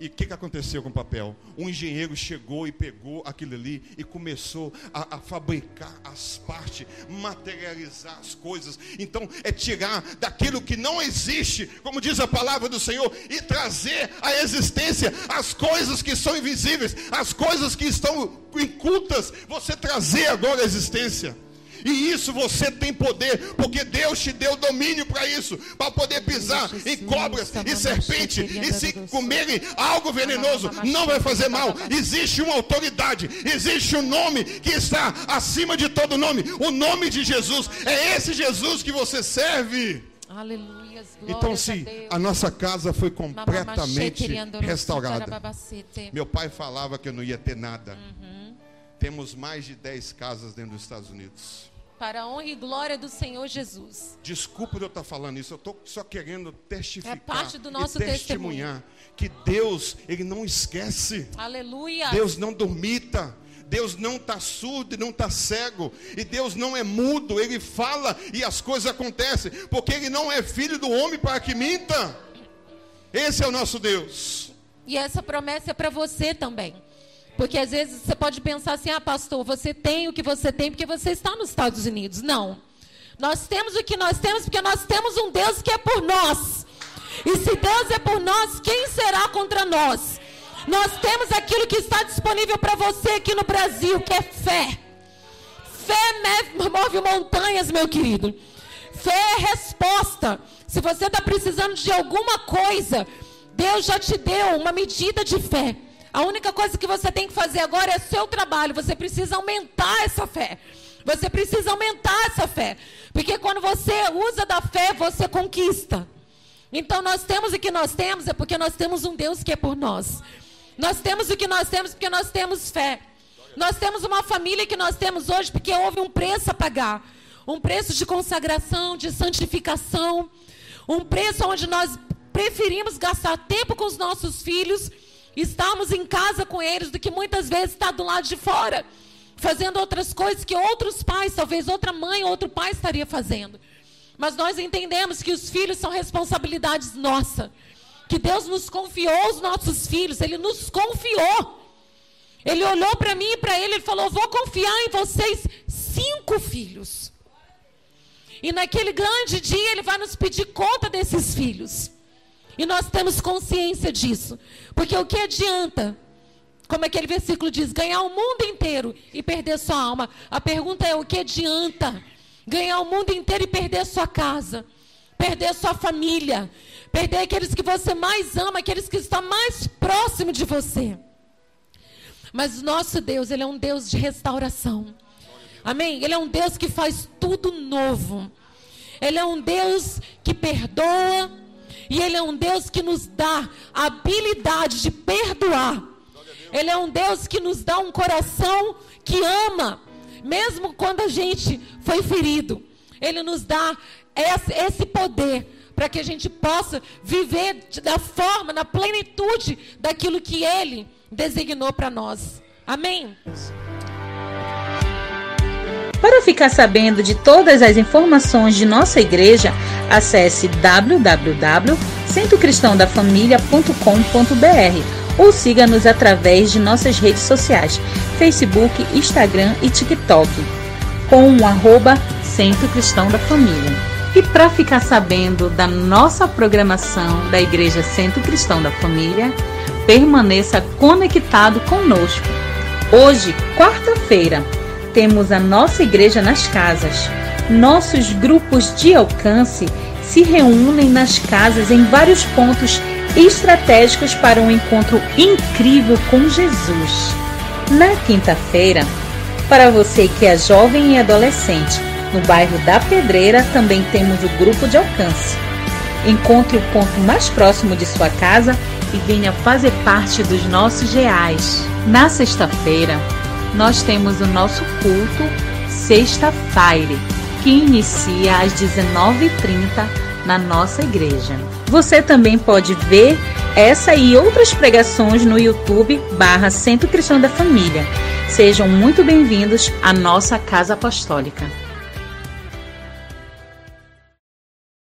e o que, que aconteceu com o papel? Um engenheiro chegou e pegou aquilo ali e começou a, a, fabricar as partes, materializar as coisas. Então, é tirar daquilo que não existe, como diz a palavra do Senhor, e trazer à existência as coisas que são invisíveis, as coisas que estão incultas, você trazer agora à existência. E isso você tem poder, porque Deus te deu domínio para isso, para poder pisar em cobras e serpente e se comerem algo venenoso, não vai fazer mal. Existe uma autoridade, existe um nome que está acima de todo nome, o nome de Jesus. É esse Jesus que você serve. Aleluia. Então, se a, a nossa casa foi completamente restaurada, meu pai falava que eu não ia ter nada. Uhum. Temos mais de 10 casas dentro dos Estados Unidos para a honra e glória do Senhor Jesus. Desculpa eu estar falando isso, eu estou só querendo testificar é parte do nosso e testemunhar testemunho. que Deus, Ele não esquece. Aleluia. Deus não dormita. Deus não está surdo e não está cego. E Deus não é mudo. Ele fala e as coisas acontecem. Porque Ele não é filho do homem para que minta. Esse é o nosso Deus. E essa promessa é para você também. Porque às vezes você pode pensar assim: ah, pastor, você tem o que você tem porque você está nos Estados Unidos. Não. Nós temos o que nós temos porque nós temos um Deus que é por nós. E se Deus é por nós, quem será contra nós? Nós temos aquilo que está disponível para você aqui no Brasil, que é fé. Fé move montanhas, meu querido. Fé é resposta. Se você está precisando de alguma coisa, Deus já te deu uma medida de fé. A única coisa que você tem que fazer agora é seu trabalho. Você precisa aumentar essa fé. Você precisa aumentar essa fé. Porque quando você usa da fé, você conquista. Então nós temos o que nós temos é porque nós temos um Deus que é por nós. Nós temos o que nós temos porque nós temos fé. Nós temos uma família que nós temos hoje porque houve um preço a pagar. Um preço de consagração, de santificação. Um preço onde nós preferimos gastar tempo com os nossos filhos Estamos em casa com eles do que muitas vezes está do lado de fora, fazendo outras coisas que outros pais, talvez outra mãe, outro pai estaria fazendo. Mas nós entendemos que os filhos são responsabilidades nossa. Que Deus nos confiou os nossos filhos, ele nos confiou. Ele olhou para mim e para ele e falou: "Vou confiar em vocês cinco filhos". E naquele grande dia ele vai nos pedir conta desses filhos. E nós temos consciência disso. Porque o que adianta, como aquele versículo diz, ganhar o mundo inteiro e perder sua alma? A pergunta é: o que adianta ganhar o mundo inteiro e perder sua casa? Perder sua família? Perder aqueles que você mais ama, aqueles que estão mais próximo de você? Mas o nosso Deus, Ele é um Deus de restauração. Amém? Ele é um Deus que faz tudo novo. Ele é um Deus que perdoa, e Ele é um Deus que nos dá a habilidade de perdoar. Ele é um Deus que nos dá um coração que ama, mesmo quando a gente foi ferido. Ele nos dá esse poder para que a gente possa viver da forma, na plenitude daquilo que Ele designou para nós. Amém? Para ficar sabendo de todas as informações de nossa igreja, acesse www.centrocristãodafamilia.com.br ou siga-nos através de nossas redes sociais, Facebook, Instagram e TikTok, com o arroba Centro Cristão da Família. E para ficar sabendo da nossa programação da Igreja Centro Cristão da Família, permaneça conectado conosco. Hoje, quarta-feira, temos a nossa igreja nas casas. Nossos grupos de alcance se reúnem nas casas em vários pontos estratégicos para um encontro incrível com Jesus. Na quinta-feira, para você que é jovem e adolescente, no bairro da Pedreira também temos o grupo de alcance. Encontre o ponto mais próximo de sua casa e venha fazer parte dos nossos reais. Na sexta-feira, nós temos o nosso culto Sexta Fire, que inicia às 19h30 na nossa igreja. Você também pode ver essa e outras pregações no YouTube barra Centro Cristão da Família. Sejam muito bem-vindos à nossa Casa Apostólica.